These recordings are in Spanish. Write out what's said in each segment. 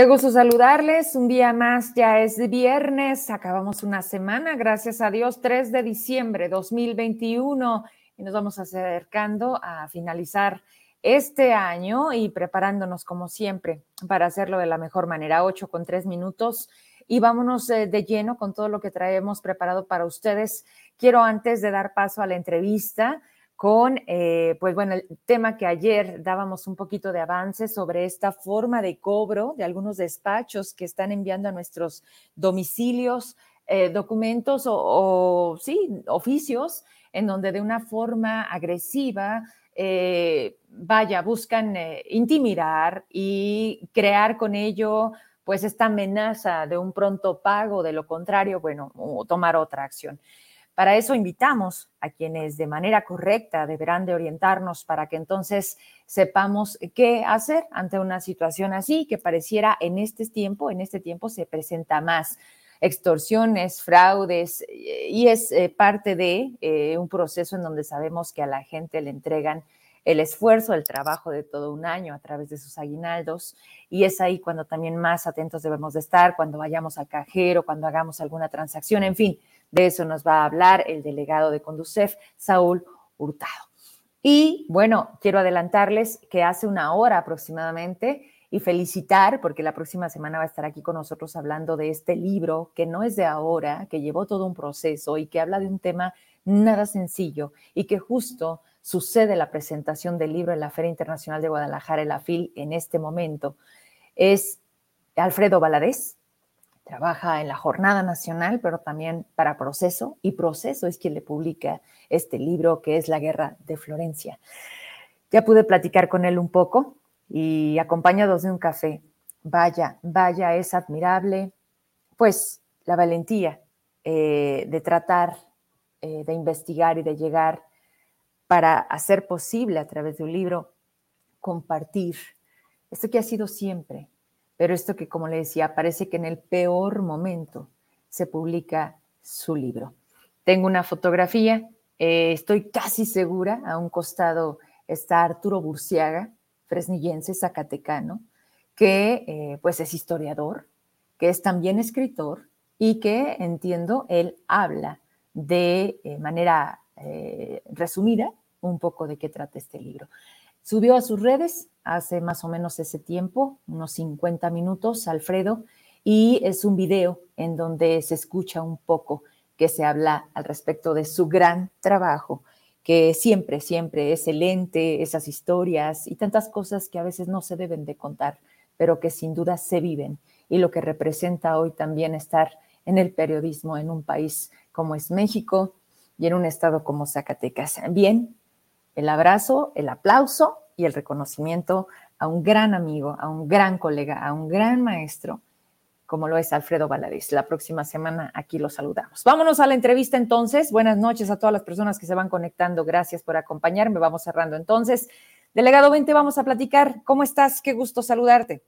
Qué gusto saludarles. Un día más, ya es viernes, acabamos una semana, gracias a Dios, 3 de diciembre 2021 y nos vamos acercando a finalizar este año y preparándonos como siempre para hacerlo de la mejor manera, 8 con 3 minutos. Y vámonos eh, de lleno con todo lo que traemos preparado para ustedes. Quiero antes de dar paso a la entrevista, con, eh, pues bueno, el tema que ayer dábamos un poquito de avance sobre esta forma de cobro de algunos despachos que están enviando a nuestros domicilios eh, documentos o, sí, oficios en donde de una forma agresiva, eh, vaya, buscan intimidar y crear con ello pues esta amenaza de un pronto pago, de lo contrario, bueno, tomar otra acción. Para eso invitamos a quienes de manera correcta deberán de orientarnos para que entonces sepamos qué hacer ante una situación así que pareciera en este tiempo, en este tiempo se presenta más. Extorsiones, fraudes, y es eh, parte de eh, un proceso en donde sabemos que a la gente le entregan el esfuerzo, el trabajo de todo un año a través de sus aguinaldos, y es ahí cuando también más atentos debemos de estar, cuando vayamos al cajero, cuando hagamos alguna transacción, en fin, de eso nos va a hablar el delegado de Conducef, Saúl Hurtado. Y bueno, quiero adelantarles que hace una hora aproximadamente y felicitar, porque la próxima semana va a estar aquí con nosotros hablando de este libro que no es de ahora, que llevó todo un proceso y que habla de un tema nada sencillo y que justo sucede la presentación del libro en la Feria Internacional de Guadalajara, la FIL, en este momento. Es Alfredo Valadez, trabaja en la Jornada Nacional, pero también para Proceso, y Proceso es quien le publica este libro que es La Guerra de Florencia. Ya pude platicar con él un poco y acompañados de un café. Vaya, vaya, es admirable, pues la valentía eh, de tratar eh, de investigar y de llegar para hacer posible a través de un libro compartir esto que ha sido siempre, pero esto que, como le decía, parece que en el peor momento se publica su libro. Tengo una fotografía, eh, estoy casi segura, a un costado está Arturo Burciaga, fresnillense, zacatecano, que eh, pues es historiador, que es también escritor y que entiendo, él habla de eh, manera resumida un poco de qué trata este libro. Subió a sus redes hace más o menos ese tiempo, unos 50 minutos, Alfredo, y es un video en donde se escucha un poco que se habla al respecto de su gran trabajo, que siempre, siempre es excelente, esas historias y tantas cosas que a veces no se deben de contar, pero que sin duda se viven y lo que representa hoy también estar en el periodismo en un país como es México y en un estado como Zacatecas. Bien, el abrazo, el aplauso y el reconocimiento a un gran amigo, a un gran colega, a un gran maestro, como lo es Alfredo Valadez. La próxima semana aquí lo saludamos. Vámonos a la entrevista entonces. Buenas noches a todas las personas que se van conectando. Gracias por acompañarme. Vamos cerrando entonces. Delegado 20, vamos a platicar. ¿Cómo estás? Qué gusto saludarte.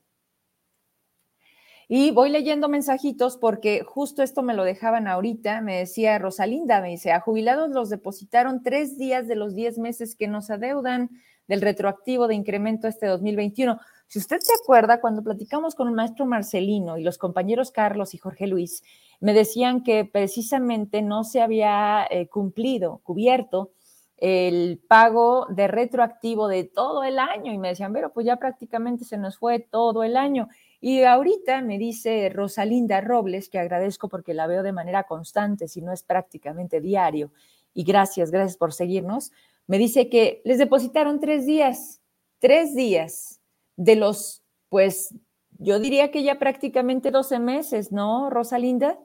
Y voy leyendo mensajitos porque justo esto me lo dejaban ahorita, me decía Rosalinda, me dice, a jubilados los depositaron tres días de los diez meses que nos adeudan del retroactivo de incremento este 2021. Si usted se acuerda, cuando platicamos con el maestro Marcelino y los compañeros Carlos y Jorge Luis, me decían que precisamente no se había eh, cumplido, cubierto el pago de retroactivo de todo el año y me decían, pero pues ya prácticamente se nos fue todo el año. Y ahorita me dice Rosalinda Robles, que agradezco porque la veo de manera constante, si no es prácticamente diario, y gracias, gracias por seguirnos, me dice que les depositaron tres días, tres días de los, pues yo diría que ya prácticamente 12 meses, ¿no, Rosalinda?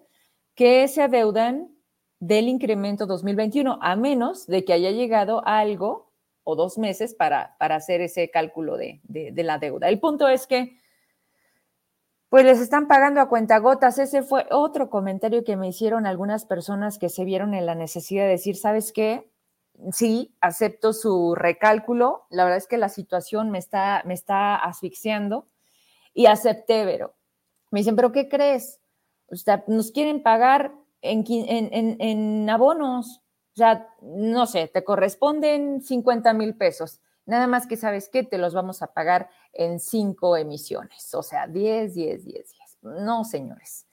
Que se adeudan del incremento 2021, a menos de que haya llegado algo o dos meses para, para hacer ese cálculo de, de la deuda. El punto es que pues les están pagando a cuentagotas. Ese fue otro comentario que me hicieron algunas personas que se vieron en la necesidad de decir, ¿sabes qué? Sí, acepto su recálculo. La verdad es que la situación me está, me está asfixiando y acepté, pero me dicen, ¿pero qué crees? O sea, nos quieren pagar en, en, en abonos. O sea, no sé, te corresponden 50 mil pesos Nada más que sabes que te los vamos a pagar en cinco emisiones, o sea, 10, 10, 10, 10. No, señores.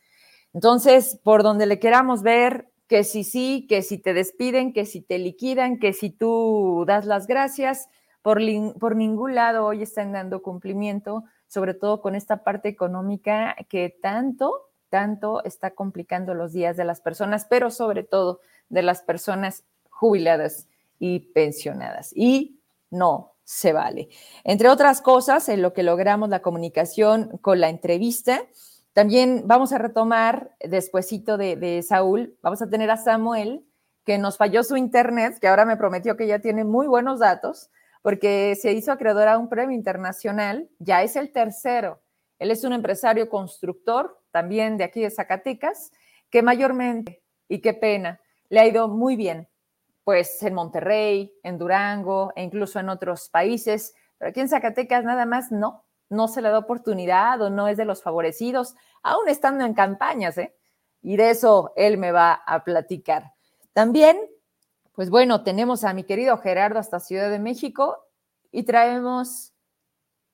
Entonces, por donde le queramos ver, que si sí, que si te despiden, que si te liquidan, que si tú das las gracias, por, por ningún lado hoy están dando cumplimiento, sobre todo con esta parte económica que tanto, tanto está complicando los días de las personas, pero sobre todo de las personas jubiladas y pensionadas. Y no se vale. Entre otras cosas, en lo que logramos la comunicación con la entrevista, también vamos a retomar, despuesito de, de, Saúl, vamos a tener a Samuel, que nos falló su internet, que ahora me prometió que ya tiene muy buenos datos, porque se hizo acreedor a un premio internacional, ya es el tercero. Él es un empresario constructor, también de aquí de Zacatecas, que mayormente, y qué pena, le ha ido muy bien, pues en Monterrey, en Durango e incluso en otros países, pero aquí en Zacatecas nada más no, no se le da oportunidad o no es de los favorecidos, aún estando en campañas, ¿eh? Y de eso él me va a platicar. También, pues bueno, tenemos a mi querido Gerardo hasta Ciudad de México y traemos,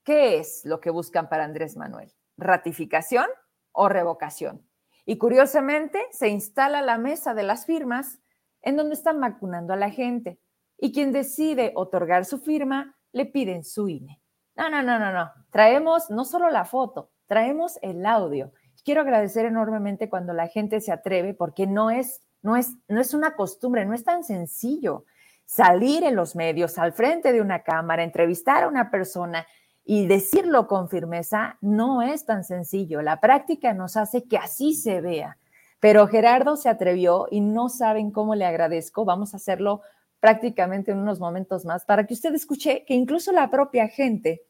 ¿qué es lo que buscan para Andrés Manuel? ¿Ratificación o revocación? Y curiosamente se instala la mesa de las firmas en donde están vacunando a la gente. Y quien decide otorgar su firma, le piden su INE. No, no, no, no, no. Traemos no solo la foto, traemos el audio. Quiero agradecer enormemente cuando la gente se atreve porque no es, no es, no es una costumbre, no es tan sencillo salir en los medios, al frente de una cámara, entrevistar a una persona y decirlo con firmeza, no es tan sencillo. La práctica nos hace que así se vea. Pero Gerardo se atrevió y no saben cómo le agradezco. Vamos a hacerlo prácticamente en unos momentos más para que usted escuche que incluso la propia gente,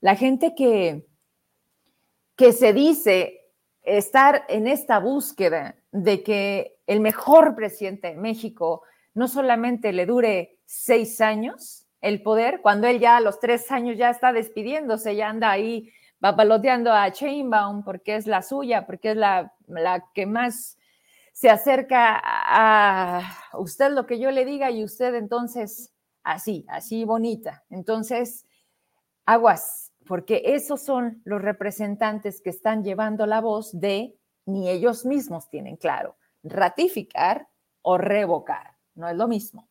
la gente que, que se dice estar en esta búsqueda de que el mejor presidente de México no solamente le dure seis años el poder, cuando él ya a los tres años ya está despidiéndose, ya anda ahí papaloteando a Chainbaum porque es la suya, porque es la, la que más se acerca a usted lo que yo le diga y usted entonces así, así bonita. Entonces, aguas, porque esos son los representantes que están llevando la voz de ni ellos mismos tienen claro, ratificar o revocar, no es lo mismo.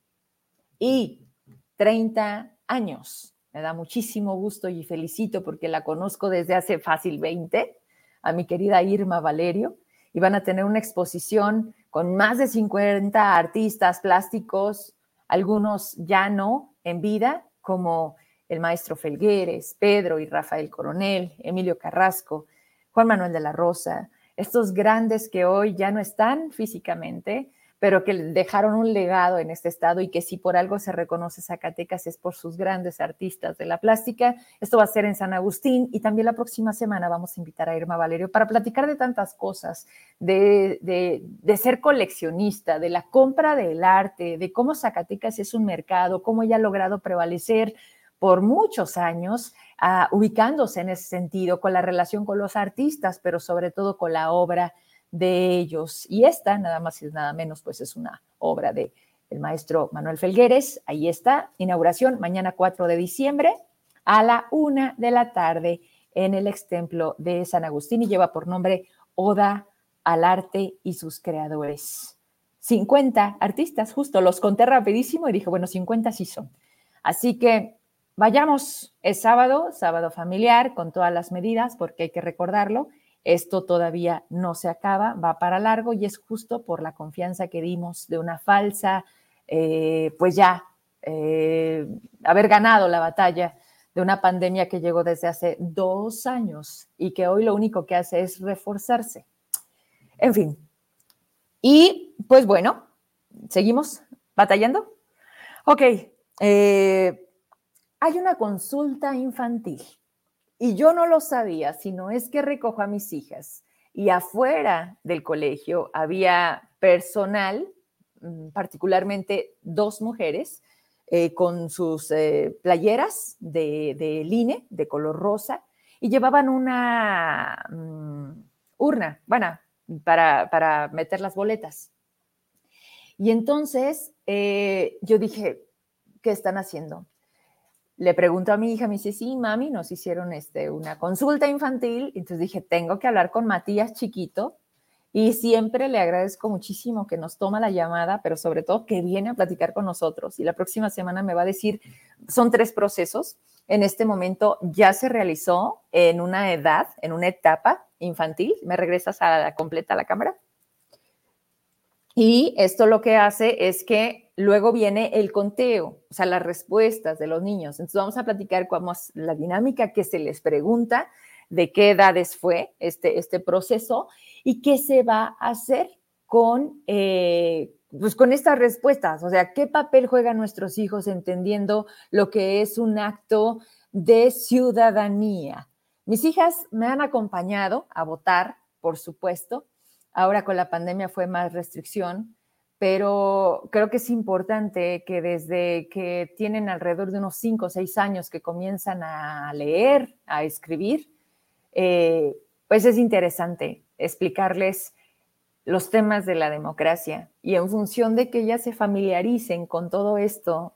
Y 30 años, me da muchísimo gusto y felicito porque la conozco desde hace fácil 20, a mi querida Irma Valerio, y van a tener una exposición con más de 50 artistas plásticos, algunos ya no en vida, como el maestro Felgueres, Pedro y Rafael Coronel, Emilio Carrasco, Juan Manuel de la Rosa, estos grandes que hoy ya no están físicamente, pero que dejaron un legado en este estado y que si por algo se reconoce Zacatecas es por sus grandes artistas de la plástica. Esto va a ser en San Agustín y también la próxima semana vamos a invitar a Irma Valerio para platicar de tantas cosas, de, de, ser coleccionista, de la compra del arte, de cómo Zacatecas es un mercado, cómo ella ha logrado prevalecer por muchos años, uh, ubicándose en ese sentido, con la relación con los artistas, pero sobre todo con la obra de ellos. Y esta, nada más y nada menos, pues es una obra de el maestro Manuel Felgueres. Ahí está, inauguración mañana 4 de diciembre a la una de la tarde en el ex templo de San Agustín y lleva por nombre Oda al arte y sus creadores. 50 artistas, justo los conté rapidísimo y dije, bueno, 50 sí son. Así que vayamos, es sábado, sábado familiar, con todas las medidas, porque hay que recordarlo, esto todavía no se acaba, va para largo y es justo por la confianza que dimos de una falsa, eh, pues ya, eh, haber ganado la batalla de una pandemia que llegó desde hace dos años y que hoy lo único que hace es reforzarse. En fin. Y pues bueno, seguimos batallando. Ok, eh, hay una consulta infantil y yo no lo sabía, sino es que recojo a mis hijas y afuera del colegio había personal, mm, particularmente dos mujeres, eh, con sus eh, playeras de, de, line de color rosa y llevaban una mm, urna, bueno, para, meter las boletas. Y entonces eh, yo dije, ¿qué están haciendo? Le pregunto a mi hija, me dice, sí, mami, nos hicieron este, una consulta infantil. Entonces dije, tengo que hablar con Matías chiquito. Y siempre le agradezco muchísimo que nos toma la llamada, pero sobre todo que viene a platicar con nosotros. Y la próxima semana me va a decir, son tres procesos. En este momento ya se realizó en una edad, en una etapa infantil. ¿Me regresas a la completa la cámara? Y esto lo que hace es que Luego viene el conteo, o sea, las respuestas de los niños. Entonces vamos a platicar cómo la dinámica que se les pregunta, de qué edades fue este, este proceso y qué se va a hacer con, eh, pues con estas respuestas. O sea, qué papel juegan nuestros hijos entendiendo lo que es un acto de ciudadanía. Mis hijas me han acompañado a votar, por supuesto. Ahora con la pandemia fue más restricción, pero creo que es importante que desde que tienen alrededor de unos 5 o 6 años que comienzan a leer, a escribir, eh, pues es interesante explicarles los temas de la democracia. Y en función de que ellas se familiaricen con todo esto,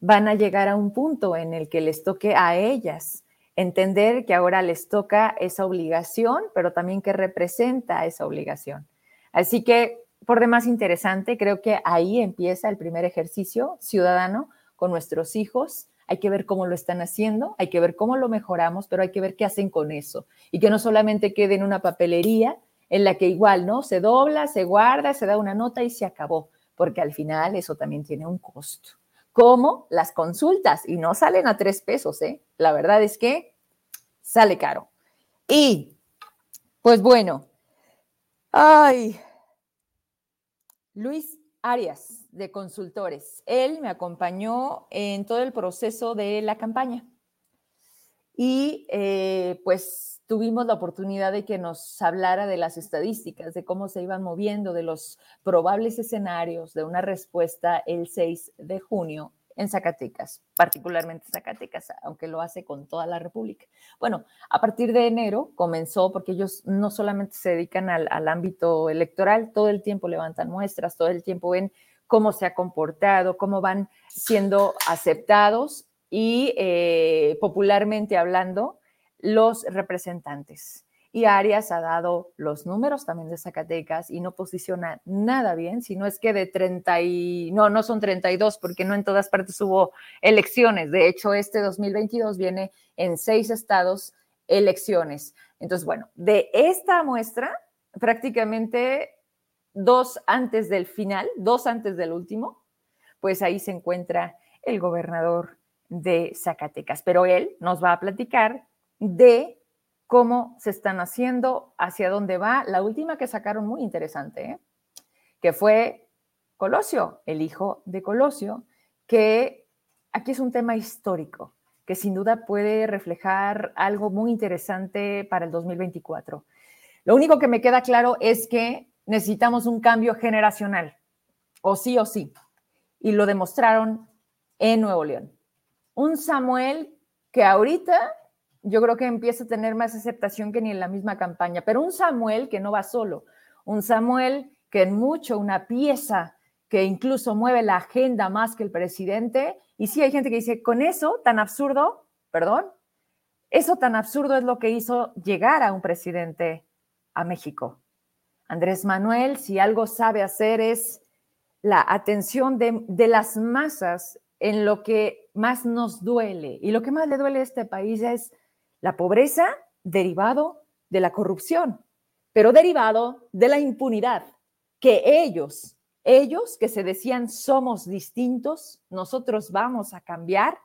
van a llegar a un punto en el que les toque a ellas entender que ahora les toca esa obligación, pero también que representa esa obligación. Así que por demás interesante. Creo que ahí empieza el primer ejercicio ciudadano con nuestros hijos. Hay que ver cómo lo están haciendo, hay que ver cómo lo mejoramos, pero hay que ver qué hacen con eso. Y que no solamente quede en una papelería en la que igual, ¿no? Se dobla, se guarda, se da una nota y se acabó, porque al final eso también tiene un costo. Como las consultas, y no salen a tres pesos, ¿eh? La verdad es que sale caro. Y, pues bueno, ay, Luis Arias, de Consultores. Él me acompañó en todo el proceso de la campaña. Y eh, pues tuvimos la oportunidad de que nos hablara de las estadísticas, de cómo se iban moviendo, de los probables escenarios de una respuesta el 6 de junio en Zacatecas, particularmente Zacatecas, aunque lo hace con toda la República. Bueno, a partir de enero comenzó, porque ellos no solamente se dedican al, ámbito electoral, todo el tiempo levantan muestras, todo el tiempo ven cómo se ha comportado, cómo van siendo aceptados y eh, popularmente hablando los representantes y Arias ha dado los números también de Zacatecas y no posiciona nada bien, sino es que de 30 y, no, no son 32 porque no en todas partes hubo elecciones. De hecho, este 2022 viene en seis estados elecciones. Entonces, bueno, de esta muestra, prácticamente dos antes del final, dos antes del último, pues ahí se encuentra el gobernador de Zacatecas. Pero él nos va a platicar de cómo se están haciendo, hacia dónde va. La última que sacaron muy interesante, ¿eh? que fue Colosio, el hijo de Colosio, que aquí es un tema histórico, que sin duda puede reflejar algo muy interesante para el 2024. Lo único que me queda claro es que necesitamos un cambio generacional, o sí o sí, y lo demostraron en Nuevo León. Un Samuel que ahorita yo creo que empieza a tener más aceptación que ni en la misma campaña. Pero un Samuel que no va solo, un Samuel que en mucho una pieza que incluso mueve la agenda más que el presidente. Y sí hay gente que dice, con eso tan absurdo, perdón, eso tan absurdo es lo que hizo llegar a un presidente a México. Andrés Manuel, si algo sabe hacer es la atención de, de las masas en lo que más nos duele. Y lo que más le duele a este país es la pobreza derivado de la corrupción, pero derivado de la impunidad, que ellos, ellos que se decían somos distintos, nosotros vamos a cambiar,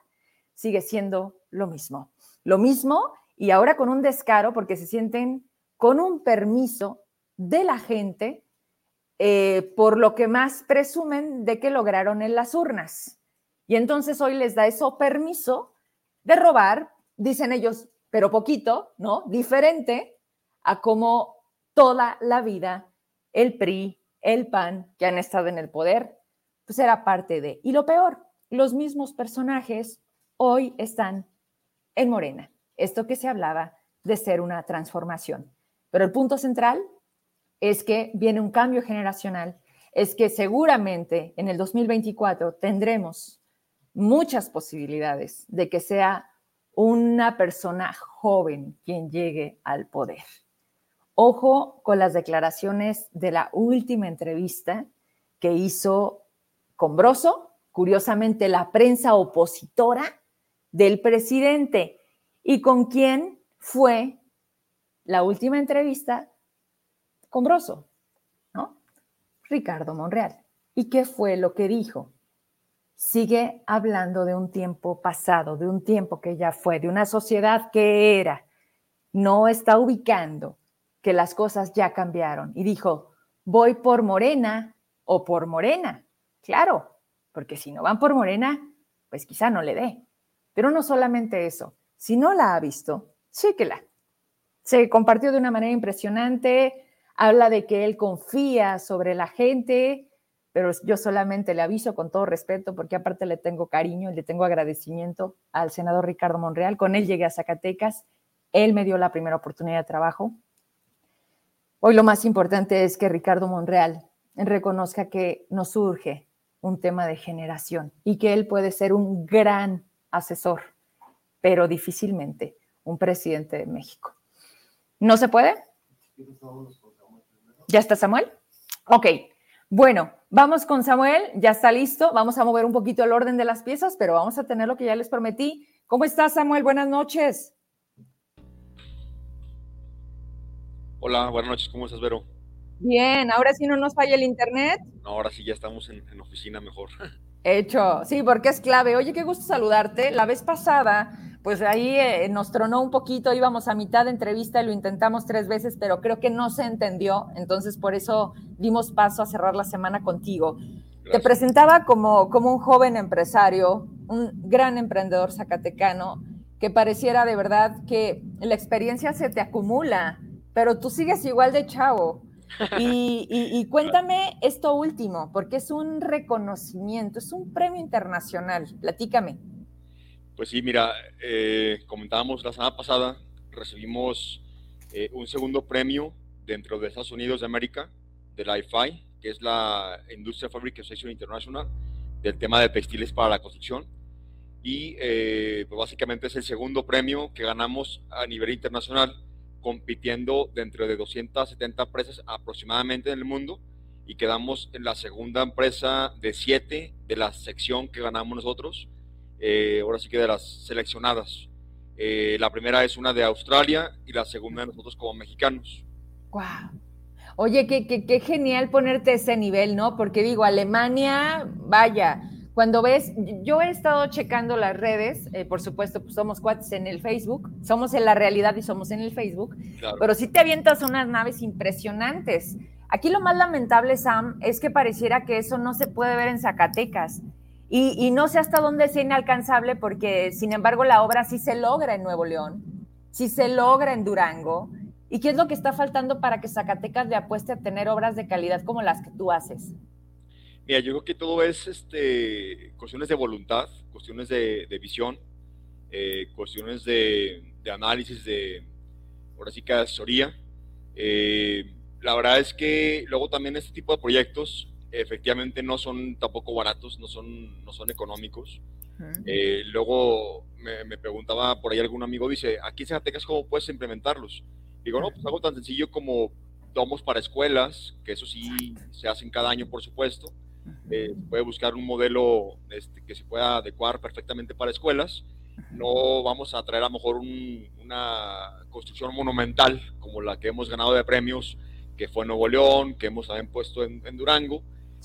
sigue siendo lo mismo. Lo mismo y ahora con un descaro porque se sienten con un permiso de la gente eh, por lo que más presumen de que lograron en las urnas. Y entonces hoy les da eso permiso de robar, dicen ellos, pero poquito, ¿no? Diferente a como toda la vida el PRI, el PAN, que han estado en el poder, pues era parte de. Y lo peor, los mismos personajes hoy están en Morena. Esto que se hablaba de ser una transformación. Pero el punto central es que viene un cambio generacional, es que seguramente en el 2024 tendremos muchas posibilidades de que sea una persona joven quien llegue al poder. Ojo con las declaraciones de la última entrevista que hizo Combroso, curiosamente la prensa opositora del presidente, y con quien fue la última entrevista Combroso, ¿no? Ricardo Monreal. ¿Y qué fue lo que dijo? Sigue hablando de un tiempo pasado, de un tiempo que ya fue, de una sociedad que era. No está ubicando que las cosas ya cambiaron. Y dijo, voy por Morena o por Morena. Claro, porque si no van por Morena, pues quizá no le dé. Pero no solamente eso, si no la ha visto, chéquela. Se compartió de una manera impresionante, habla de que él confía sobre la gente, pero yo solamente le aviso con todo respeto, porque aparte le tengo cariño y le tengo agradecimiento al senador Ricardo Monreal. Con él llegué a Zacatecas, él me dio la primera oportunidad de trabajo. Hoy lo más importante es que Ricardo Monreal reconozca que nos surge un tema de generación y que él puede ser un gran asesor, pero difícilmente un presidente de México. ¿No se puede? ¿Ya está Samuel? Ok, bueno, vamos con Samuel, ya está listo, vamos a mover un poquito el orden de las piezas, pero vamos a tener lo que ya les prometí. ¿Cómo estás, Samuel? Buenas noches. Hola, buenas noches, ¿cómo estás, Vero? Bien, ahora sí no nos falla el internet. No, ahora sí ya estamos en, oficina mejor. Hecho, sí, porque es clave. Oye, qué gusto saludarte. La vez pasada, pues ahí eh, nos tronó un poquito, íbamos a mitad de entrevista y lo intentamos tres veces, pero creo que no se entendió. Entonces, por eso dimos paso a cerrar la semana contigo. Te presentaba como, como un joven empresario, un gran emprendedor zacatecano, que pareciera de verdad que la experiencia se te acumula, pero tú sigues igual de chavo. Y, cuéntame esto último, porque es un reconocimiento, es un premio internacional. Platícame. Pues sí, mira, eh, comentábamos la semana pasada, recibimos eh, un segundo premio dentro de Estados Unidos de América, de la IFI, que es la Industrial Fabric Association International, del tema de textiles para la construcción. Y eh, pues básicamente es el segundo premio que ganamos a nivel internacional compitiendo dentro de 270 empresas aproximadamente en el mundo y quedamos en la segunda empresa de siete de la sección que ganamos nosotros, eh, ahora sí que de las seleccionadas. Eh, la primera es una de Australia y la segunda de nosotros como mexicanos. ¡Wow! Oye, qué, qué, qué genial ponerte ese nivel, ¿no? Porque digo, Alemania, vaya, cuando ves, yo he estado checando las redes, eh, por supuesto, pues somos cuates en el Facebook, somos en la realidad y somos en el Facebook, pero sí te avientas unas naves impresionantes. Aquí lo más lamentable, Sam, es que pareciera que eso no se puede ver en Zacatecas. Y, y no sé hasta dónde sea inalcanzable porque, sin embargo, la obra sí se logra en Nuevo León, sí se logra en Durango. ¿Y qué es lo que está faltando para que Zacatecas le apueste a tener obras de calidad como las que tú haces? Mira, yo creo que todo es este, cuestiones de voluntad, cuestiones de, visión, eh, cuestiones de, análisis, de, ahora sí que asesoría. Eh, la verdad es que luego también este tipo de proyectos efectivamente no son tampoco baratos, no son, no son económicos. Eh, luego me, preguntaba por ahí algún amigo, dice, aquí en Zacatecas, ¿cómo puedes implementarlos? Digo, no, pues algo tan sencillo como tomos para escuelas, que eso sí se hacen cada año, por supuesto. Eh, puede buscar un modelo este, que se pueda adecuar perfectamente para escuelas. No vamos a traer a lo mejor una construcción monumental como la que hemos ganado de premios, que fue en Nuevo León, que hemos también puesto en, Durango.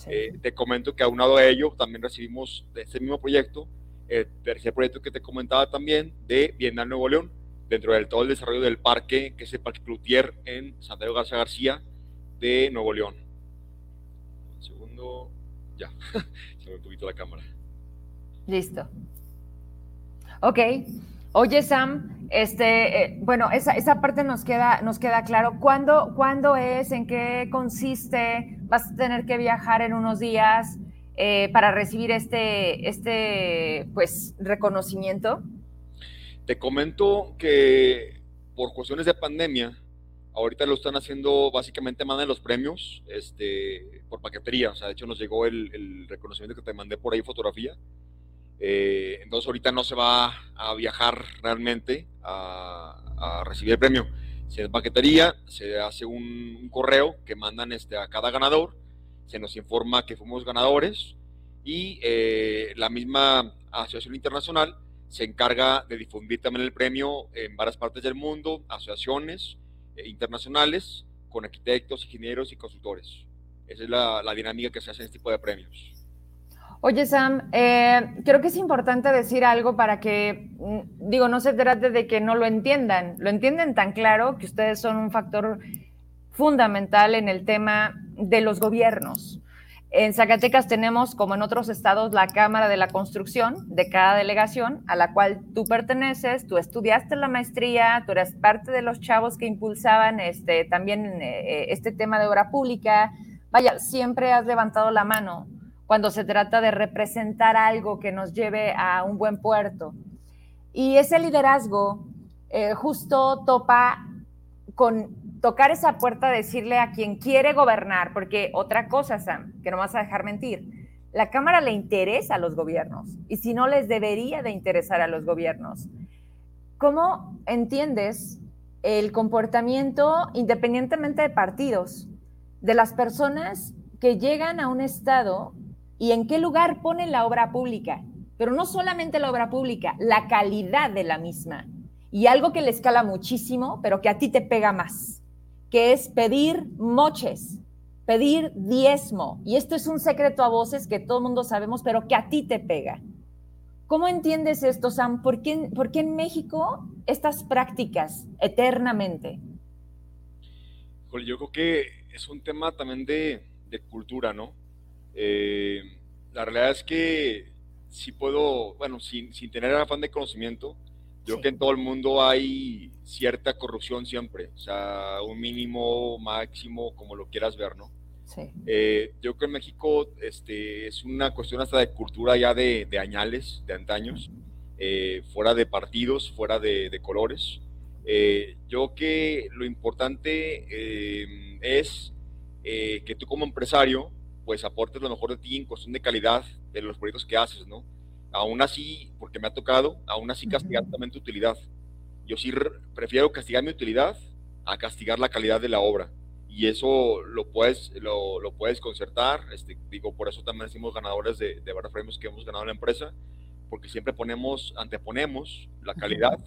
Eh, te comento que aunado a ello también recibimos de este mismo proyecto el tercer proyecto que te comentaba también de Bienal Nuevo León, dentro del todo el desarrollo del parque, que es el Parque Cloutier en Santiago García García de Nuevo León. Un segundo ya, se me un poquito la cámara. Listo. Ok. Oye, Sam, este, eh, bueno, esa, esa, parte nos queda, nos queda claro. ¿Cuándo, ¿Cuándo es? ¿En qué consiste? ¿Vas a tener que viajar en unos días eh, para recibir este, este, pues, reconocimiento? Te comento que por cuestiones de pandemia, Ahorita lo están haciendo básicamente mandan los premios este, por paquetería. O sea, de hecho nos llegó el, reconocimiento que te mandé por ahí, fotografía. Eh, entonces ahorita no se va a viajar realmente a, recibir el premio. Se paquetería, se hace un, correo que mandan este, a cada ganador, se nos informa que fuimos ganadores y eh, la misma asociación internacional se encarga de difundir también el premio en varias partes del mundo, asociaciones eh, internacionales con arquitectos, ingenieros y consultores. Esa es la, la dinámica que se hace en este tipo de premios. Oye, Sam, eh, creo que es importante decir algo para que, mm, digo, no se trate de que no lo entiendan, lo entienden tan claro que ustedes son un factor fundamental en el tema de los gobiernos. En Zacatecas tenemos, como en otros estados, la Cámara de la Construcción de cada delegación a la cual tú perteneces, tú estudiaste la maestría, tú eres parte de los chavos que impulsaban este, también eh, este tema de obra pública. Vaya, siempre has levantado la mano cuando se trata de representar algo que nos lleve a un buen puerto. Y ese liderazgo eh, justo topa con tocar esa puerta, decirle a quien quiere gobernar, porque otra cosa, Sam, que no vas a dejar mentir, la Cámara le interesa a los gobiernos y si no les debería de interesar a los gobiernos. ¿Cómo entiendes el comportamiento, independientemente de partidos, de las personas que llegan a un estado y en qué lugar pone la obra pública. Pero no solamente la obra pública, la calidad de la misma. Y algo que le escala muchísimo, pero que a ti te pega más, que es pedir moches, pedir diezmo. Y esto es un secreto a voces que todo el mundo sabemos, pero que a ti te pega. ¿Cómo entiendes esto, Sam? ¿Por qué, por qué en México estas prácticas eternamente? Yo creo que es un tema también de cultura, ¿no? Eh, la realidad es que si puedo, bueno, sin, sin tener afán de conocimiento, yo creo que en todo el mundo hay cierta corrupción siempre, o sea, un mínimo, máximo, como lo quieras ver, ¿no? Sí. Eh, yo creo que en México este, es una cuestión hasta de cultura ya de, de añales, de antaños, eh, fuera de partidos, fuera de, de colores. yo creo que lo importante es que tú como empresario pues aportes lo mejor de ti en cuestión de calidad de los proyectos que haces, ¿no? Aún así, porque me ha tocado, aún así castigar también tu utilidad. Yo sí prefiero castigar mi utilidad a castigar la calidad de la obra. Y eso lo puedes, lo, lo puedes concertar. Este, digo, por eso también decimos ganadores de, de varios premios que hemos ganado en la empresa, porque siempre ponemos, anteponemos la calidad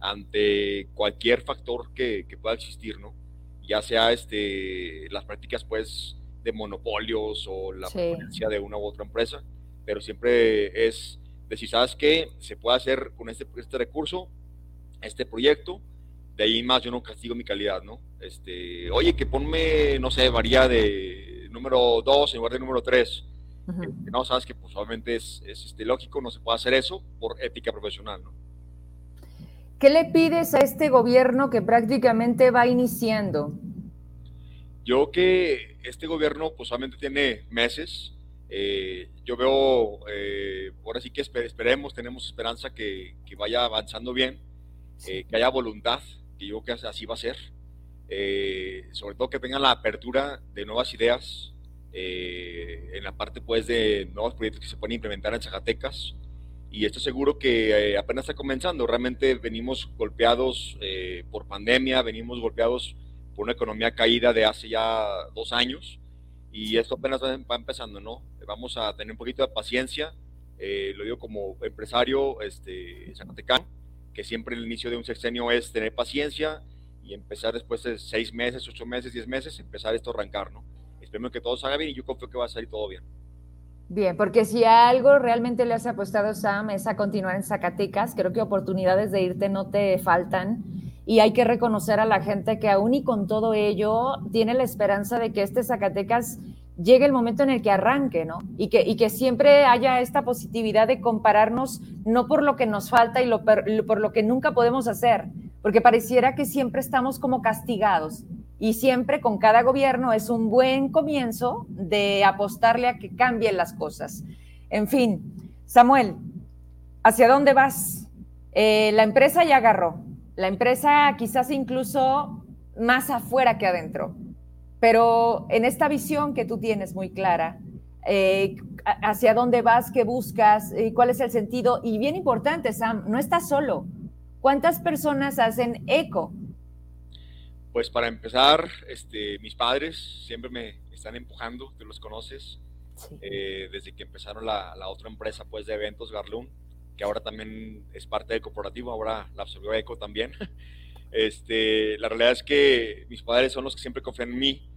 ante cualquier factor que, que pueda existir, ¿no? Ya sea este, las prácticas, pues, de monopolios o la sí. de una u otra empresa, pero siempre es decir, ¿sabes qué? Se puede hacer con este, este recurso, este proyecto, de ahí más yo no castigo mi calidad, ¿no? Este, oye, que ponme, no sé, varía de número 2 en lugar de número 3. Este, no, sabes que pues obviamente es, es este, lógico, no se puede hacer eso por ética profesional, ¿no? ¿Qué le pides a este gobierno que prácticamente va iniciando? Yo que este gobierno pues solamente tiene meses, eh, yo veo, eh, ahora sí que esperemos, tenemos esperanza que, que vaya avanzando bien, eh, que haya voluntad, que yo creo que así va a ser, eh, sobre todo que tengan la apertura de nuevas ideas eh, en la parte pues de nuevos proyectos que se pueden implementar en Zacatecas. Y estoy seguro que apenas está comenzando, realmente venimos golpeados por pandemia, venimos golpeados por una economía caída de hace ya dos años y esto apenas va empezando, ¿no? Vamos a tener un poquito de paciencia, eh, lo digo como empresario este, zacatecano, que siempre el inicio de un sexenio es tener paciencia y empezar después de seis meses, ocho meses, diez meses, empezar esto a arrancar, ¿no? Esperemos que todo salga bien y yo confío que va a salir todo bien. Bien, porque si algo realmente le has apostado, Sam, es a continuar en Zacatecas, creo que oportunidades de irte no te faltan y hay que reconocer a la gente que aún y con todo ello tiene la esperanza de que este Zacatecas llegue el momento en el que arranque, ¿no? Y que, siempre haya esta positividad de compararnos no por lo que nos falta y por lo que nunca podemos hacer, porque pareciera que siempre estamos como castigados y siempre con cada gobierno es un buen comienzo de apostarle a que cambien las cosas. En fin, Samuel, ¿hacia dónde vas? Eh, la empresa ya agarró, la empresa quizás incluso más afuera que adentro. Pero en esta visión que tú tienes muy clara, eh, hacia dónde vas, qué buscas, y cuál es el sentido. Y bien importante, Sam, no estás solo. ¿Cuántas personas hacen eco? Pues para empezar, este, mis padres siempre me están empujando, tú los conoces, eh, desde que empezaron la, la, otra empresa pues, de eventos, Garloon, que ahora también es parte del corporativo, ahora la absorbió Eco también. Este, la realidad es que mis padres son los que siempre confían en mí.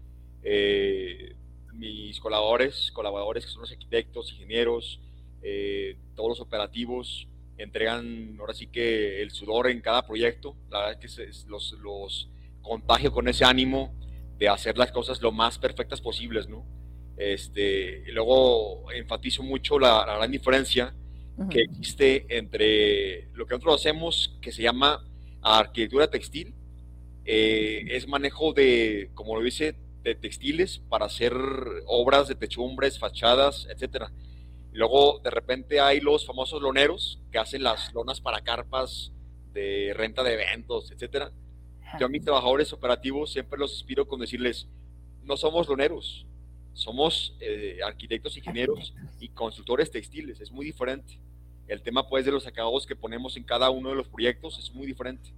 Eh, mis colaboradores, colaboradores que son los arquitectos, ingenieros, eh, todos los operativos, entregan ahora sí que el sudor en cada proyecto. La verdad es que los, los contagio con ese ánimo de hacer las cosas lo más perfectas posibles, ¿no? Este, y luego enfatizo mucho la, gran diferencia que existe entre lo que nosotros hacemos, que se llama arquitectura textil, eh, es manejo de, como lo dice, de textiles para hacer obras de techumbres, fachadas, etcétera. Luego, de repente, hay los famosos loneros que hacen las lonas para carpas de renta de eventos, etcétera. Yo a mis trabajadores operativos siempre los inspiro con decirles, no somos loneros, somos eh, arquitectos, ingenieros y consultores textiles, es muy diferente. El tema pues de los acabados que ponemos en cada uno de los proyectos es muy diferente.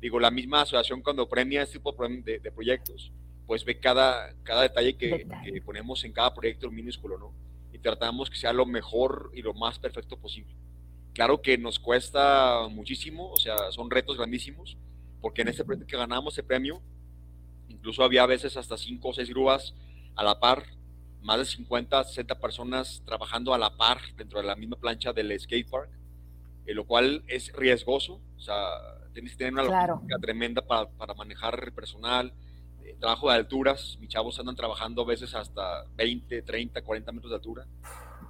Digo, la misma asociación cuando premia este tipo de, de proyectos, pues ve cada, cada detalle que, que, ponemos en cada proyecto minúsculo, ¿no? Y tratamos que sea lo mejor y lo más perfecto posible. Claro que nos cuesta muchísimo, o sea, son retos grandísimos, porque en este proyecto que ganamos el premio, incluso había a veces hasta cinco o seis grúas a la par más de 50, 60 personas trabajando a la par dentro de la misma plancha del skate park, eh, lo cual es riesgoso, o sea, tienes que tener una logística tremenda para, para, manejar el personal, eh, trabajo de alturas, mis chavos andan trabajando a veces hasta 20, 30, 40 metros de altura,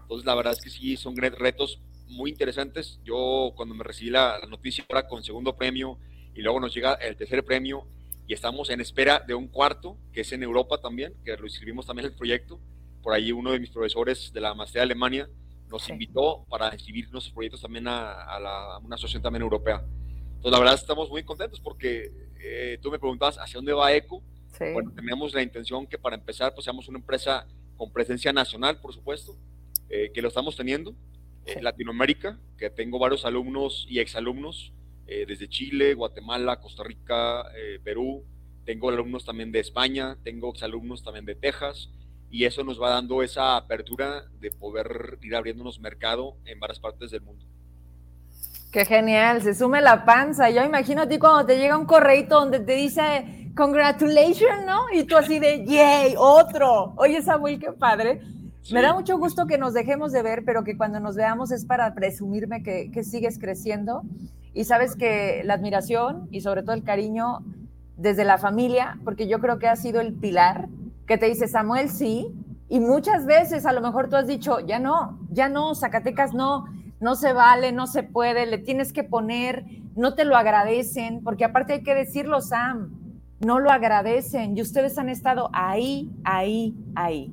entonces la verdad es que sí, son retos muy interesantes, yo cuando me recibí la, la noticia ahora con segundo premio y luego nos llega el tercer premio, y estamos en espera de un cuarto, que es en Europa también, que lo inscribimos también en el proyecto por ahí uno de mis profesores de la maestría de Alemania nos invitó para inscribir nuestros proyectos también a, una asociación también europea. Entonces, la verdad, estamos muy contentos porque eh, tú me preguntabas hacia dónde va ECO. Bueno, tenemos la intención que para empezar, pues seamos una empresa con presencia nacional, por supuesto, eh, que lo estamos teniendo. en Latinoamérica, que tengo varios alumnos y exalumnos eh, desde Chile, Guatemala, Costa Rica, Perú. Tengo alumnos también de España, tengo exalumnos también de Texas y eso nos va dando esa apertura de poder ir abriéndonos mercado en varias partes del mundo. Qué genial, se sume la panza. Yo imagino a ti cuando te llega un correito donde te dice congratulations, ¿no? Y tú así de yay, otro. Oye, Samuel, qué padre. Me da mucho gusto que nos dejemos de ver, pero que cuando nos veamos es para presumirme que, que sigues creciendo. Y sabes que la admiración y sobre todo el cariño desde la familia, porque yo creo que ha sido el pilar que te dice, Samuel, sí, y muchas veces a lo mejor tú has dicho, ya no, ya no, Zacatecas no, no se vale, no se puede, le tienes que poner, no te lo agradecen, porque aparte hay que decirlo, Sam, no lo agradecen y ustedes han estado ahí, ahí, ahí.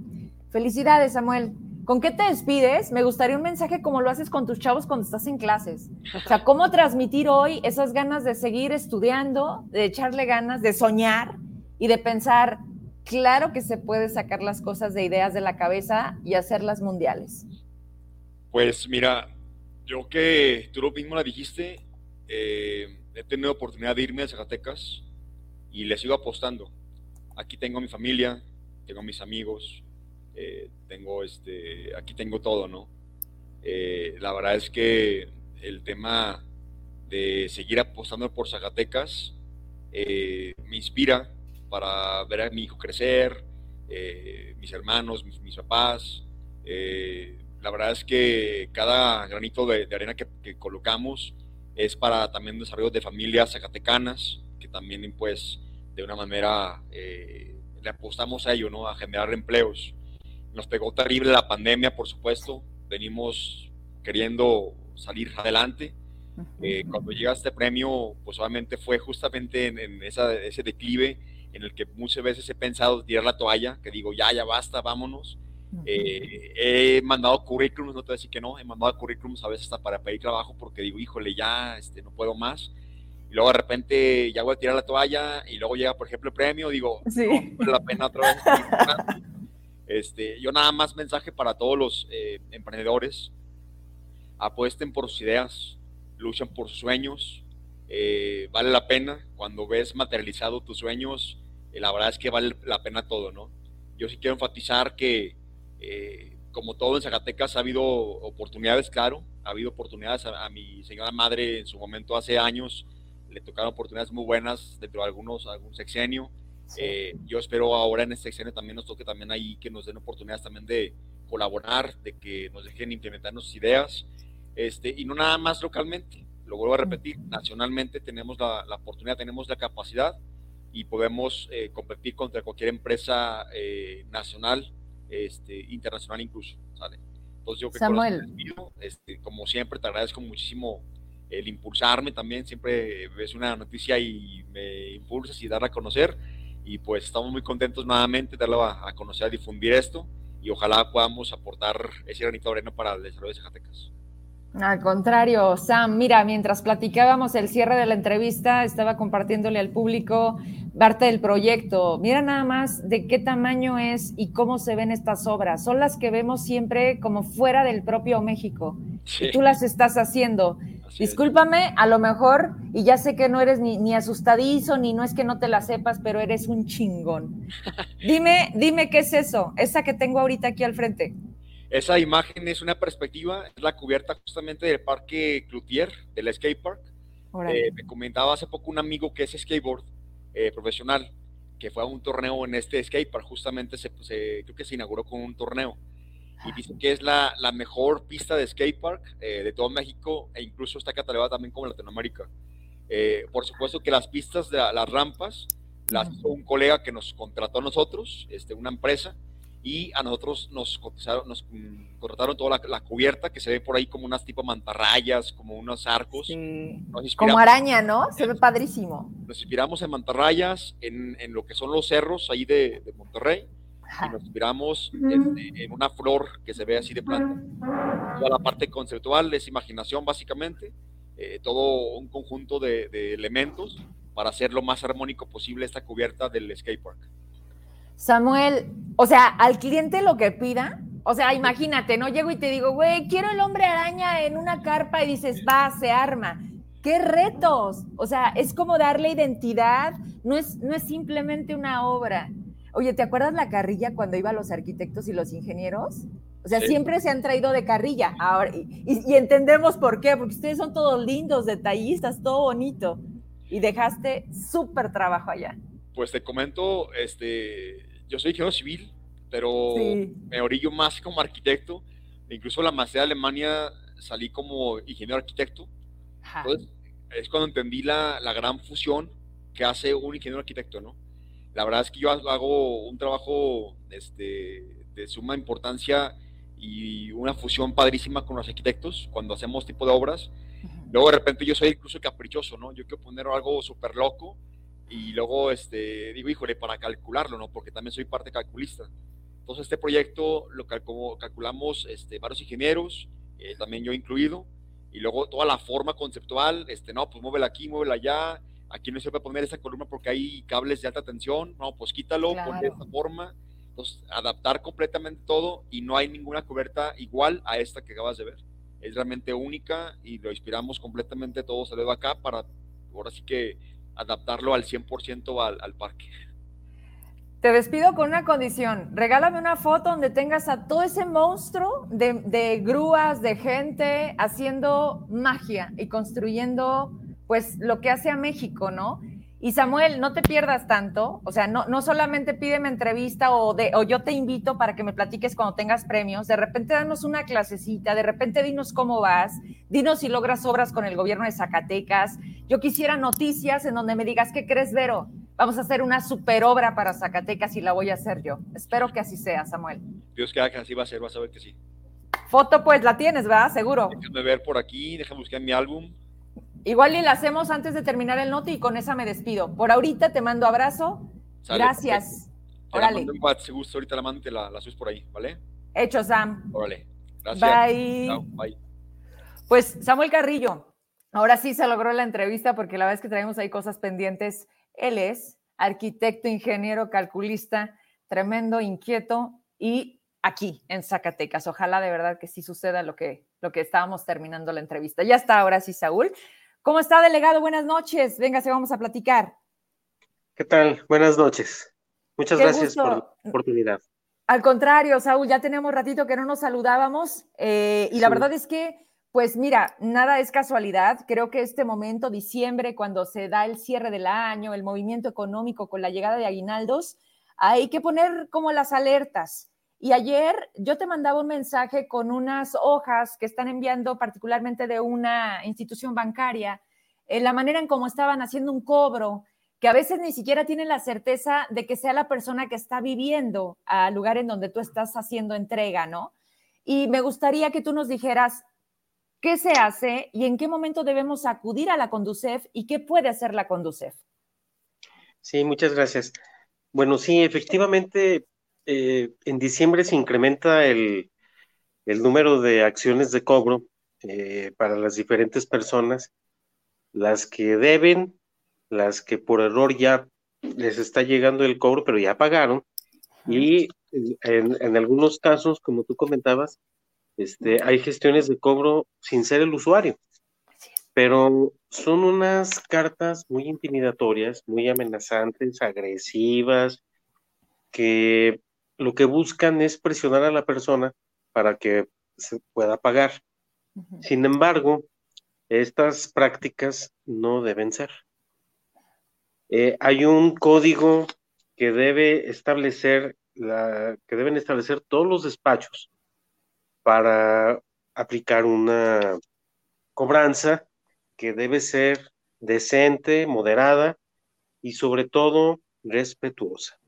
Felicidades, Samuel. ¿Con qué te despides? Me gustaría un mensaje como lo haces con tus chavos cuando estás en clases. O sea, cómo transmitir hoy esas ganas de seguir estudiando, de echarle ganas, de soñar y de pensar, claro que se puede sacar las cosas de ideas de la cabeza y hacerlas mundiales. Pues mira, yo que tú lo mismo la dijiste, eh, he tenido oportunidad de irme a Zacatecas y le sigo apostando. Aquí tengo mi familia, tengo mis amigos, eh, tengo este, aquí tengo todo, ¿no? Eh, la verdad es que el tema de seguir apostando por Zacatecas me inspira, para ver a mi hijo crecer, eh, mis hermanos, mis, papás. Eh, la verdad es que cada granito de, arena que, colocamos es para también desarrollo de familias zacatecanas, que también pues de una manera eh, le apostamos a ello, ¿no? A generar empleos. Nos pegó terrible la pandemia, por supuesto. Venimos queriendo salir adelante. cuando llega este premio, pues obviamente fue justamente en, en esa, ese declive en el que muchas veces he pensado tirar la toalla, que digo, ya, ya basta, vámonos. Eh, he mandado currículums, no te voy a decir que no, he mandado currículums a veces hasta para pedir trabajo porque digo, híjole, ya este, no puedo más. Y luego de repente ya voy a tirar la toalla y luego llega, por ejemplo, el premio, digo, sí. no, vale la pena otra vez. Este, yo nada más mensaje para todos los eh, emprendedores, apuesten por sus ideas, luchan por sus sueños, eh, vale la pena cuando ves materializado tus sueños, la verdad es que vale la pena todo, ¿no? Yo sí quiero enfatizar que como todo en Zacatecas ha habido oportunidades, claro, ha habido oportunidades. A, mi señora madre en su momento hace años, le tocaron oportunidades muy buenas dentro de algunos, algún sexenio, eh, yo espero ahora en este sexenio también nos toque también ahí que nos den oportunidades también de colaborar, de que nos dejen implementar nuestras ideas, este, y no nada más localmente, lo vuelvo a repetir, nacionalmente tenemos la, la oportunidad, tenemos la capacidad y podemos eh, competir contra cualquier empresa eh, nacional, este, internacional incluso, ¿sale? Entonces yo Samuel. este, como siempre te agradezco muchísimo el impulsarme también, siempre ves una noticia y me impulsas y darla a conocer y pues estamos muy contentos nuevamente de darlo a, conocer, a difundir esto y ojalá podamos aportar ese granito de arena para el desarrollo de Zacatecas. Al contrario, Sam, mira, mientras platicábamos el cierre de la entrevista, estaba compartiéndole al público parte del proyecto. Mira nada más de qué tamaño es y cómo se ven estas obras. Son las que vemos siempre como fuera del propio México. Y tú las estás haciendo. Discúlpame, a lo mejor, y ya sé que no eres ni, ni, asustadizo, ni no es que no te la sepas, pero eres un chingón. dime, dime qué es eso, esa que tengo ahorita aquí al frente. Esa imagen es una perspectiva, es la cubierta justamente del Parque Cloutier, del skate park. Eh, me comentaba hace poco un amigo que es skateboard eh, profesional, que fue a un torneo en este skate park, justamente se, creo que se inauguró con un torneo y dice que es la, la mejor pista de skatepark eh, de todo México e incluso está catalogada también como Latinoamérica. Eh, por supuesto que las pistas de las rampas las hizo un colega que nos contrató a nosotros, este, una empresa, y a nosotros nos, nos mm, contrataron toda la, cubierta que se ve por ahí como unas tipo mantarrayas, como unos arcos. Como araña, ¿no? Se ve padrísimo. Nos inspiramos en mantarrayas, en, en lo que son los cerros ahí de, de Monterrey y nos inspiramos en, una flor que se ve así de planta. Toda la parte conceptual es imaginación básicamente, eh, todo un conjunto de, elementos para hacer lo más armónico posible esta cubierta del skatepark. Samuel, o sea, al cliente lo que pida, o sea, imagínate, no llego y te digo, güey, quiero el hombre araña en una carpa y dices, va, se arma. ¡Qué retos! O sea, es como darle identidad, no es, no es simplemente una obra, Oye, ¿te acuerdas la carrilla cuando iba los arquitectos y los ingenieros? O sea, siempre se han traído de carrilla. Ahora, y, entendemos por qué, porque ustedes son todos lindos, detallistas, todo bonito. Y dejaste súper trabajo allá. Pues te comento, este, yo soy ingeniero civil, pero me orillo más como arquitecto. Incluso la maestría de Alemania salí como ingeniero arquitecto. Entonces, es cuando entendí la, la gran fusión que hace un ingeniero arquitecto, ¿no? La verdad es que yo hago un trabajo este, de suma importancia y una fusión padrísima con los arquitectos cuando hacemos tipo de obras. Luego de repente yo soy incluso caprichoso, ¿no? Yo quiero poner algo súper loco y luego este, digo, híjole, para calcularlo, ¿no? Porque también soy parte calculista. Entonces este proyecto lo calculamos este, varios ingenieros, eh, también yo incluido, y luego toda la forma conceptual, este, no, pues muévela aquí, muévela allá, aquí no se puede poner esa columna porque hay cables de alta tensión, no, pues quítalo, claro. de esta forma. Entonces, adaptar completamente todo y no hay ninguna cubierta igual a esta que acabas de ver. Es realmente única y lo inspiramos completamente todo se ve acá para ahora sí que adaptarlo al 100% al, al parque. Te despido con una condición. Regálame una foto donde tengas a todo ese monstruo de, grúas, de gente haciendo magia y construyendo pues lo que hace a México, ¿no? Y Samuel, no te pierdas tanto, o sea, no, no solamente pídeme entrevista o, de, o yo te invito para que me platiques cuando tengas premios, de repente danos una clasecita, de repente dinos cómo vas, dinos si logras obras con el gobierno de Zacatecas. Yo quisiera noticias en donde me digas, ¿qué crees, Vero? Vamos a hacer una super obra para Zacatecas y la voy a hacer yo. Espero que así sea, Samuel. Dios que así va a ser, vas a ver que sí. Foto, pues la tienes, ¿verdad? Seguro. Déjame ver por aquí, déjame buscar mi álbum. Igual y la hacemos antes de terminar el noti y con esa me despido. Por ahorita te mando abrazo. Gracias. Órale. Te gusto, ahorita la mando y te la, la subes por ahí, ¿vale? Hecho, Sam. Órale. Gracias. Bye. bye. Pues Samuel Carrillo, ahora sí se logró la entrevista porque la vez que traemos ahí cosas pendientes. Él es arquitecto, ingeniero, calculista, tremendo, inquieto y aquí en Zacatecas. Ojalá de verdad que sí suceda lo que, lo que estábamos terminando la entrevista. Ya está ahora sí, Saúl. ¿Cómo está, delegado? Buenas noches. Venga, se vamos a platicar. ¿Qué tal? Buenas noches. Muchas gracias por la oportunidad. Al contrario, Saúl, ya tenemos ratito que no nos saludábamos eh, y la verdad es que, pues mira, nada es casualidad. Creo que este momento, diciembre, cuando se da el cierre del año, el movimiento económico con la llegada de aguinaldos, hay que poner como las alertas. Y ayer yo te mandaba un mensaje con unas hojas que están enviando particularmente de una institución bancaria, en la manera en cómo estaban haciendo un cobro que a veces ni siquiera tienen la certeza de que sea la persona que está viviendo al lugar en donde tú estás haciendo entrega, ¿no? Y me gustaría que tú nos dijeras qué se hace y en qué momento debemos acudir a la Conducef y qué puede hacer la Conducef. Sí, muchas gracias. Bueno, sí, efectivamente, eh, en diciembre se incrementa el, número de acciones de cobro eh, para las diferentes personas, las que deben las que por error ya les está llegando el cobro, pero ya pagaron. Y en, algunos casos, como tú comentabas, este, hay gestiones de cobro sin ser el usuario. Pero son unas cartas muy intimidatorias, muy amenazantes, agresivas, que lo que buscan es presionar a la persona para que se pueda pagar. Sin embargo, estas prácticas no deben ser. Eh, hay un código que debe establecer la, que deben establecer todos los despachos para aplicar una cobranza que debe ser decente, moderada y sobre todo respetuosa.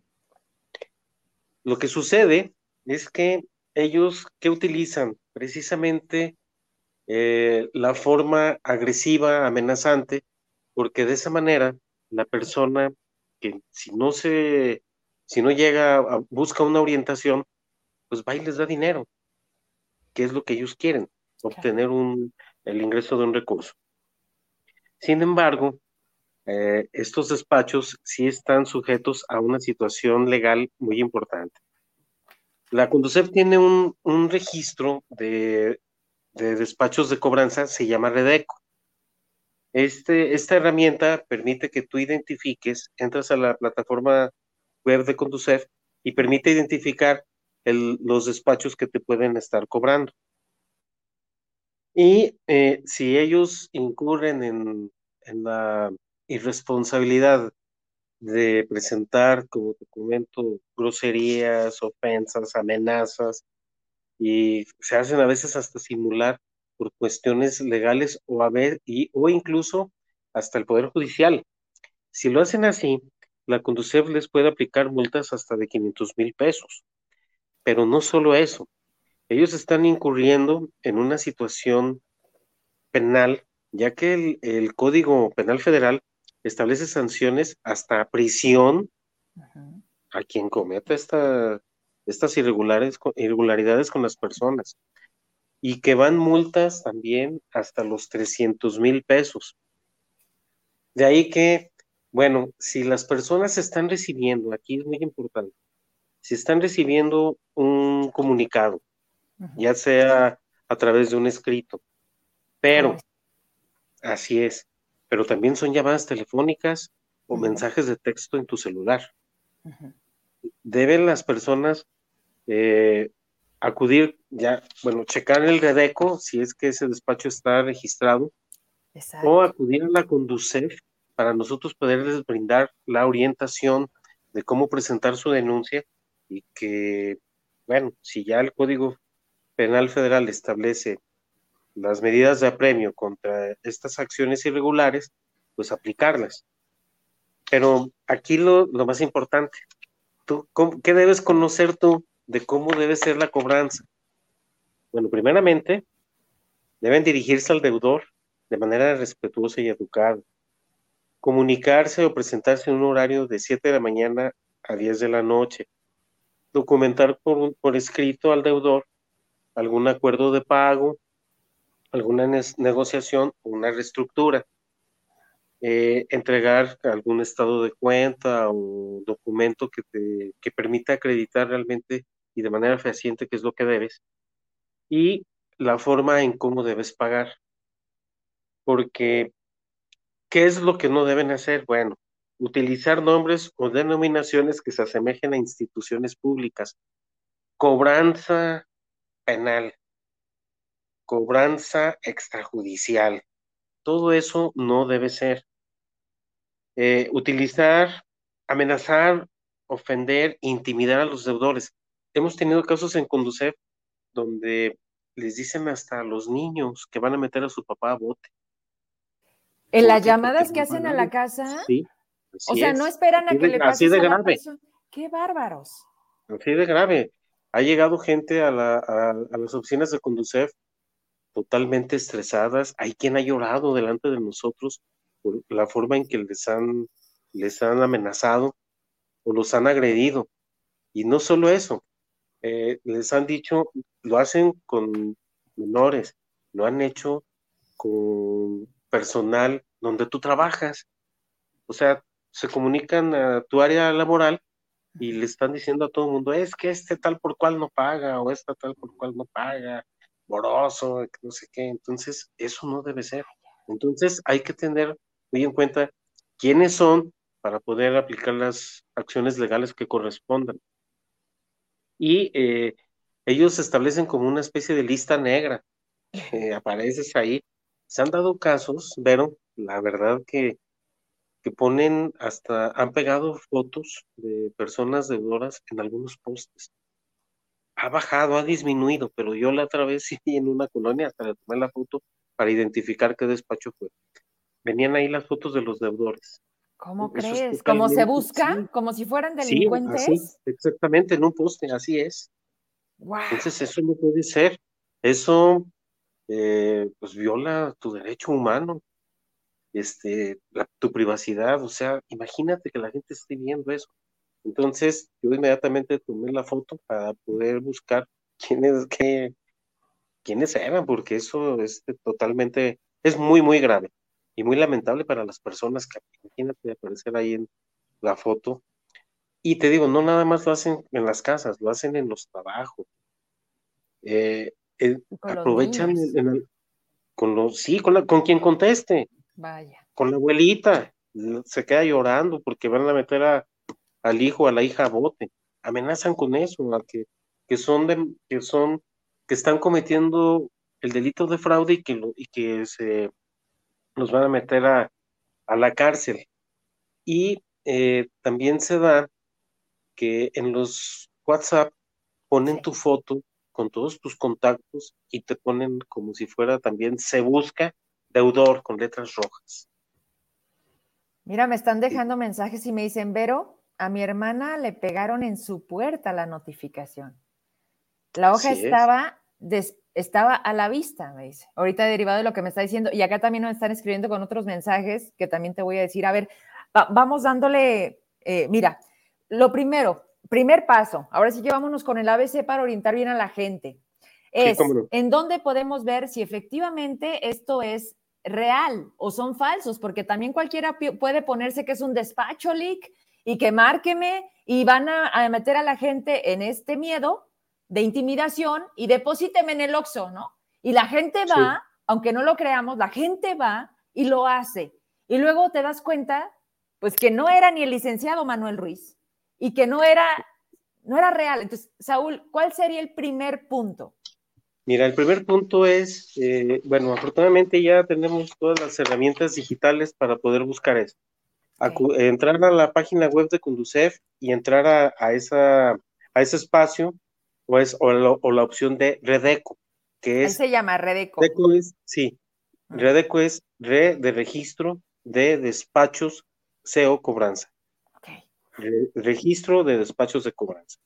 Lo que sucede es que ellos que utilizan precisamente eh, la forma agresiva, amenazante, porque de esa manera la persona que si no se, si no llega, a, busca una orientación, pues va y les da dinero, que es lo que ellos quieren, obtener un, el ingreso de un recurso. Sin embargo, eh, estos despachos sí están sujetos a una situación legal muy importante. La Conducef tiene un, un registro de, de, despachos de cobranza, se llama Redeco. Este, esta herramienta permite que tú identifiques, entras a la plataforma web de Conducef y permite identificar los despachos que te pueden estar cobrando. Y eh, si ellos incurren en, la irresponsabilidad de presentar como documento groserías, ofensas, amenazas, y se hacen a veces hasta simular por cuestiones legales o, a ver, y, o incluso hasta el Poder Judicial. Si lo hacen así, la Conducef les puede aplicar multas hasta de 500 mil pesos. Pero no solo eso, ellos están incurriendo en una situación penal, ya que el, el Código Penal Federal establece sanciones hasta prisión a quien cometa esta, estas irregularidades con las personas y que van multas también hasta los 300 mil pesos. De ahí que, bueno, si las personas están recibiendo, aquí es muy importante, si están recibiendo un comunicado, ya sea a través de un escrito, pero, así es, pero también son llamadas telefónicas o mensajes de texto en tu celular. Deben las personas eh, acudir ya, bueno, checar el Redeco si es que ese despacho está registrado o acudir a la Conducef para nosotros poderles brindar la orientación de cómo presentar su denuncia y que, bueno, si ya el Código Penal Federal establece las medidas de apremio contra estas acciones irregulares, pues aplicarlas. Pero aquí lo, lo más importante, ¿tú, ¿qué debes conocer tú de cómo debe ser la cobranza. Bueno, primeramente, deben dirigirse al deudor de manera respetuosa y educada. Comunicarse o presentarse en un horario de 7 de la mañana a 10 de la noche. Documentar por, por escrito al deudor algún acuerdo de pago, alguna negociación o una reestructura. Eh, entregar algún estado de cuenta o documento que te que permita acreditar realmente y de manera fehaciente qué es lo que debes y la forma en cómo debes pagar. Porque, ¿qué es lo que no deben hacer? Bueno, utilizar nombres o denominaciones que se asemejen a instituciones públicas. Cobranza penal, cobranza extrajudicial. Todo eso no debe ser. Eh, utilizar, amenazar, ofender, intimidar a los deudores. Hemos tenido casos en Conducef donde les dicen hasta a los niños que van a meter a su papá a bote. ¿En las llamadas que hacen a la casa? Sí. O sea, no esperan a que le pase así de grave. Qué bárbaros. Así de grave. Ha llegado gente a, las oficinas de Conducef totalmente estresadas. Hay quien ha llorado delante de nosotros por la forma en que les han, les han amenazado o los han agredido. Y no solo eso, eh, les han dicho, lo hacen con menores, lo han hecho con personal donde tú trabajas. O sea, se comunican a tu área laboral y le están diciendo a todo el mundo, es que este tal por cual no paga, o esta tal por cual no paga, moroso, no sé qué. Entonces, eso no debe ser. Entonces, hay que tener muy en cuenta quiénes son para poder aplicar las acciones legales que correspondan. Y eh, ellos establecen como una especie de lista negra que apareces ahí. Se han dado casos, pero la verdad que que ponen hasta, han pegado fotos de personas deudoras en algunos postes. Ha bajado, ha disminuido, pero yo la otra vez sí en una colonia hasta le tomé la foto para identificar qué despacho fue. Venían ahí las fotos de los deudores. ¿Cómo crees? ¿Cómo se busca? ¿Como si fueran delincuentes? Sí, exactamente, en un poste, así es. Entonces eso no puede ser. Eso eh, pues viola tu derecho humano este, tu privacidad, o sea, imagínate que la gente esté viendo eso. Entonces, yo inmediatamente tomé la foto para poder buscar quiénes, qué, quiénes eran, porque eso es totalmente, es muy, muy grave y muy lamentable para las personas que, imagínate aparecer ahí en la foto. Y te digo, no nada más lo hacen en las casas, lo hacen en los trabajos. Eh, eh, aprovechan con los, sí, con, con quien conteste. Vaya. Con la abuelita, se queda llorando porque van a meter a, al hijo, a la hija a bote. Amenazan con eso, que, que son de, que son, que están cometiendo el delito de fraude y que, lo, y que se los van a meter a, a la cárcel. Y eh, también se da que en los WhatsApp ponen tu foto con todos tus contactos y te ponen como si fuera también se busca deudor con letras rojas. Mira, me están dejando mensajes y me dicen, Vero, a mi hermana le pegaron en su puerta la notificación. La hoja estaba, estaba a la vista, me dice. Ahorita derivado de lo que me está diciendo. Y acá también nos están escribiendo con otros mensajes que también te voy a decir. A ver, vamos dándole, eh, mira, lo primero, primer paso. Ahora sí que vámonos con el ABC para orientar bien a la gente es en dónde podemos ver si efectivamente esto es real o son falsos, porque también cualquiera puede ponerse que es un despacho leak y que márqueme y van a, meter a la gente en este miedo de intimidación y deposíteme en el Oxxo, ¿no? Y la gente va, aunque no lo creamos, la gente va y lo hace. Y luego te das cuenta, pues que no era ni el licenciado Manuel Ruiz y que no era, no era real. Entonces, Saúl, ¿cuál sería el primer punto? Mira, el primer punto es, eh, bueno, afortunadamente ya tenemos todas las herramientas digitales para poder buscar eso. Entrar a la página web de Conducef y entrar a, esa, a ese espacio o, es, o, la, opción de Redeco, que es... se llama Redeco. Redeco es, sí, mm. Redeco es Re de registro de despachos CO cobranza. Okay. registro de despachos de cobranza.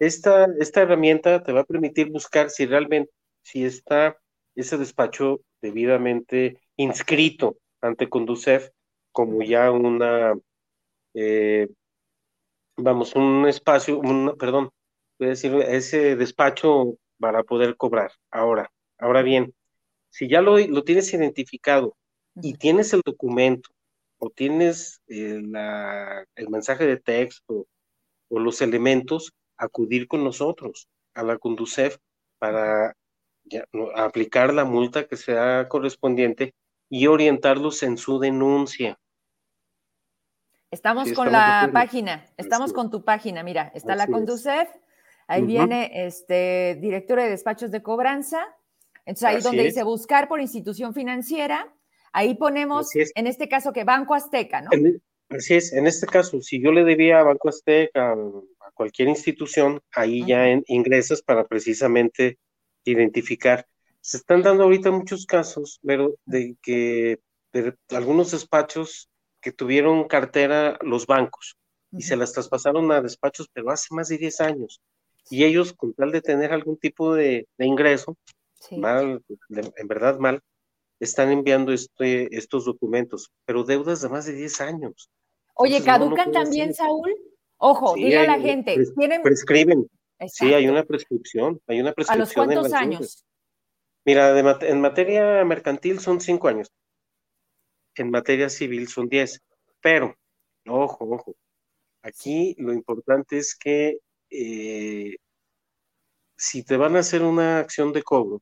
Esta, esta herramienta te va a permitir buscar si realmente, si está ese despacho debidamente inscrito ante Conducef como ya una, eh, vamos, un espacio, un, perdón, voy a decir, ese despacho para poder cobrar. Ahora, ahora bien, si ya lo, lo tienes identificado y tienes el documento o tienes eh, el mensaje de texto o los elementos, acudir con nosotros a la Conducef para aplicar la multa que sea correspondiente y orientarlos en su denuncia. Estamos con la página, estamos con tu página, mira, está la Conducef, ahí viene este director de despachos de cobranza, entonces ahí donde dice buscar por institución financiera, ahí ponemos, en este caso que Banco Azteca, ¿no? así es, en este caso, si yo le debía a Banco Azteca, a cualquier institución, ahí ya en, ingresas para precisamente identificar. Se están dando ahorita muchos casos, pero de que algunos despachos que tuvieron cartera los bancos y se las traspasaron a despachos, pero hace más de 10 años. Y ellos, con tal de tener algún tipo de, ingreso, mal, en verdad mal, están enviando este, estos documentos, pero deudas de más de 10 años. Oye, ¿caducan también, Saúl? Ojo, dile a la gente. Prescriben. Sí, hay una prescripción, hay una prescripción. ¿A los cuántos años? Mira, en materia mercantil son cinco años en materia civil son 10. Pero, ojo, ojo, aquí lo importante es que eh, si te van a hacer una acción de cobro,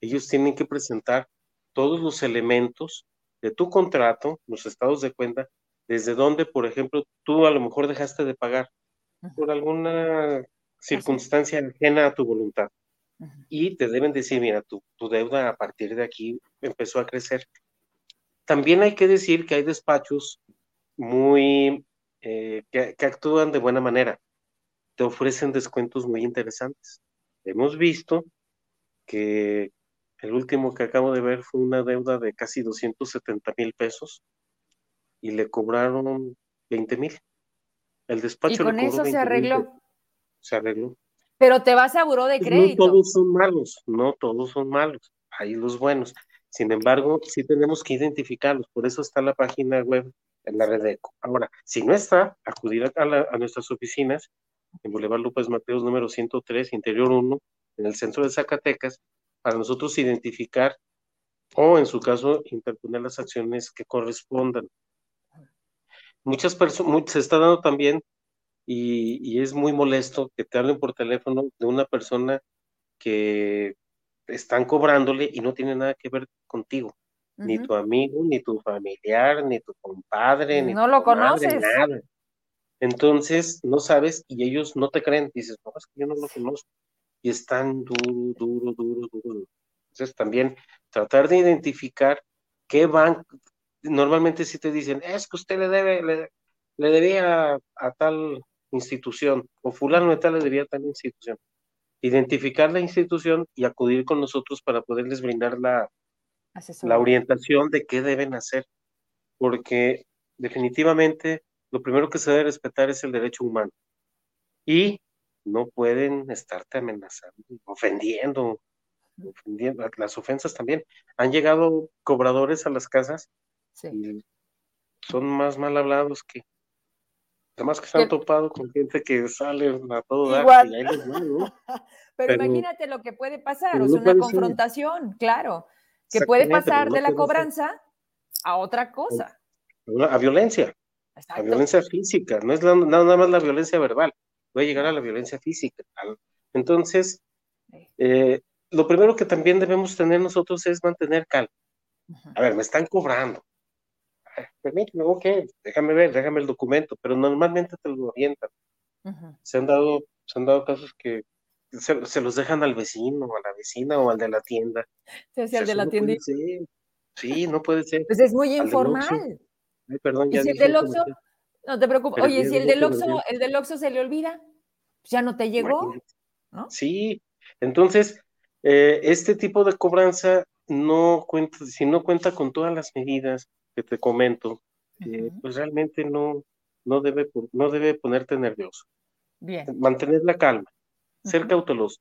ellos tienen que presentar todos los elementos de tu contrato, los estados de cuenta, desde donde, por ejemplo, tú a lo mejor dejaste de pagar por alguna circunstancia ajena a tu voluntad. Y te deben decir, mira, tu, tu deuda a partir de aquí empezó a crecer también hay que decir que hay despachos muy eh, que, actúan de buena manera, te ofrecen descuentos muy interesantes. Hemos visto que el último que acabo de ver fue una deuda de casi 270 mil pesos y le cobraron 20 mil. El despacho y con eso se arregló. Se arregló. Pero te vas a buró de crédito. No todos son malos, no todos son malos, hay los buenos. Sin embargo, sí tenemos que identificarlos, por eso está la página web en la red ECO. Ahora, si no está, acudir a, nuestras oficinas en Boulevard López Mateos número 103, Interior 1, en el centro de Zacatecas, para nosotros identificar o, en su caso, interponer las acciones que correspondan. Muchas personas, se está dando también, y, y es muy molesto que te hablen por teléfono de una persona que están cobrándole y no tiene nada que ver contigo. Ni tu amigo, ni tu familiar, ni tu compadre, ni no lo conoces. nada. Entonces, no sabes y ellos no te creen. Dices, no, es que yo no lo conozco. Y están duro, duro, duro, duro. Entonces, también tratar de identificar qué van. Normalmente si te dicen, es que usted le debe, le, le debía a, tal institución, o fulano de tal le debía tal institución identificar la institución y acudir con nosotros para poderles brindar la, la orientación de qué deben hacer, porque definitivamente lo primero que se debe respetar es el derecho humano y no pueden estarte amenazando, ofendiendo, ofendiendo. Las ofensas también. Han llegado cobradores a las casas y son más mal hablados que, Además que se han topado con gente que sale a todo dar y ahí les ¿no? Pero, imagínate lo que puede pasar, o sea, una confrontación, claro, que puede pasar de la cobranza a otra cosa. A, violencia, a violencia física, no es nada más la violencia verbal, puede llegar a la violencia física. Entonces, eh, lo primero que también debemos tener nosotros es mantener calma. A ver, me están cobrando, permíteme, ok, déjame ver, déjame el documento, pero normalmente te lo orientan. Se han dado, se han dado casos que se, los dejan al vecino, a la vecina o al de la tienda. Sí, al de la tienda. Sí, no puede ser. Pues es muy informal. Ay, perdón, ya ¿Y si el del Oxxo? No te preocupes. Oye, si el del Oxxo, el del Oxxo se le olvida, pues ya no te llegó, ¿no? Sí, entonces, eh, este tipo de cobranza no cuenta, si no cuenta con todas las medidas, que te comento, eh, pues realmente no, no, debe, no debe ponerte nervioso. Bien. Mantener la calma, ser cauteloso,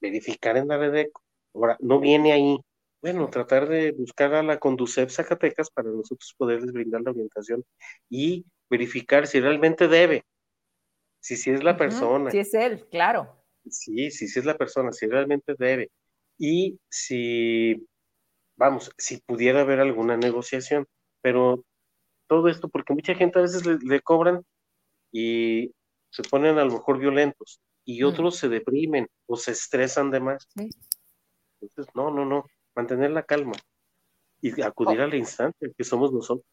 verificar en la red Ahora, no viene ahí. Bueno, tratar de buscar a la Conducef Zacatecas para nosotros poderles brindar la orientación y verificar si realmente debe, si, si es la persona. Si es él, claro. Sí, si, si es la persona, si realmente debe. Y si, vamos, si pudiera haber alguna negociación pero todo esto, porque mucha gente a veces le, cobran y se ponen a lo mejor violentos. y otros se deprimen o se estresan de más. Entonces, no, no, no, mantener la calma y acudir oh. a la instancia que somos nosotros.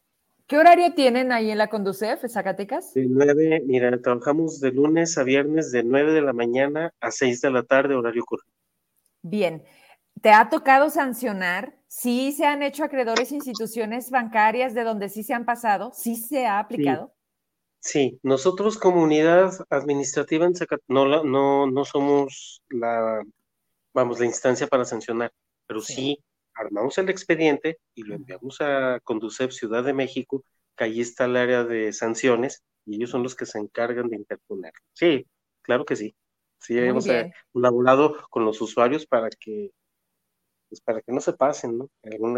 ¿Qué horario tienen ahí en la Conducef, Zacatecas? De nueve, mira, trabajamos de lunes a viernes de 9 de la mañana a 6 de la tarde, horario correcto. Bien. ¿Te ha tocado sancionar? ¿Sí se han hecho acreedores instituciones bancarias de donde sí se han pasado? ¿Sí se ha aplicado? Sí, nosotros comunidad administrativa en Zacatecas no, no, no somos la, vamos, la instancia para sancionar, pero sí. armamos el expediente y lo enviamos a Conducef Ciudad de México, que ahí está el área de sanciones y ellos son los que se encargan de interponer. Sí, claro que sí. Sí, hemos eh, colaborado con los usuarios para que pues para que no se pasen, ¿no?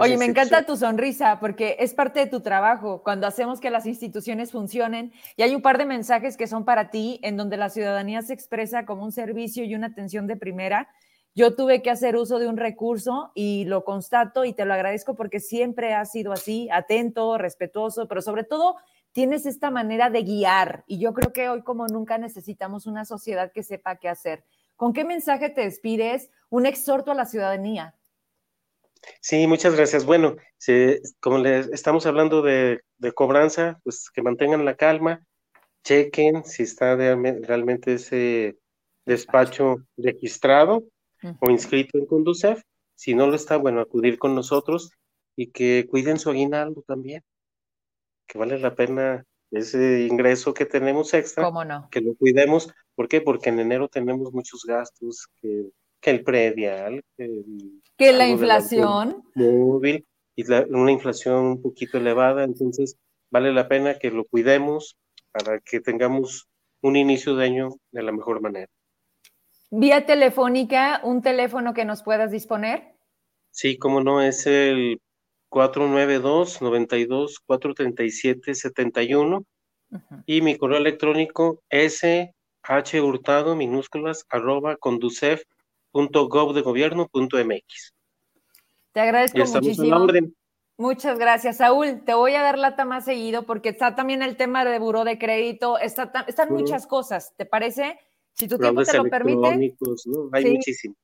Oye, me encanta tu sonrisa porque es parte de tu trabajo cuando hacemos que las instituciones funcionen y hay un par de mensajes que son para ti en donde la ciudadanía se expresa como un servicio y una atención de primera. Yo tuve que hacer uso de un recurso y lo constato y te lo agradezco porque siempre has sido así, atento, respetuoso, pero sobre todo tienes esta manera de guiar y yo creo que hoy como nunca necesitamos una sociedad que sepa qué hacer. ¿Con qué mensaje te despides? Un exhorto a la ciudadanía. Sí, muchas gracias. Bueno, como les estamos hablando de, cobranza, pues que mantengan la calma, chequen si está realmente ese despacho registrado o inscrito en Conducef. Si no lo está, bueno, acudir con nosotros y que cuiden su aguinaldo también, que vale la pena ese ingreso que tenemos extra, que lo cuidemos. ¿Por qué? Porque en enero tenemos muchos gastos que que el predial, que la inflación móvil y una inflación un poquito elevada, entonces vale la pena que lo cuidemos para que tengamos un inicio de año de la mejor manera. Vía telefónica, un teléfono que nos puedas disponer. Sí, como no, es el 492-92-437-71 y mi correo electrónico es hurtado minúsculas arroba conducef .gov.de.gobierno.mx. Te agradezco muchísimo. Muchas gracias, Saúl. Te voy a dar lata más seguido porque está también el tema de buró de crédito, está, están muchas cosas, ¿te parece? Si tu tiempo te lo permite. ¿no? Hay muchísimo.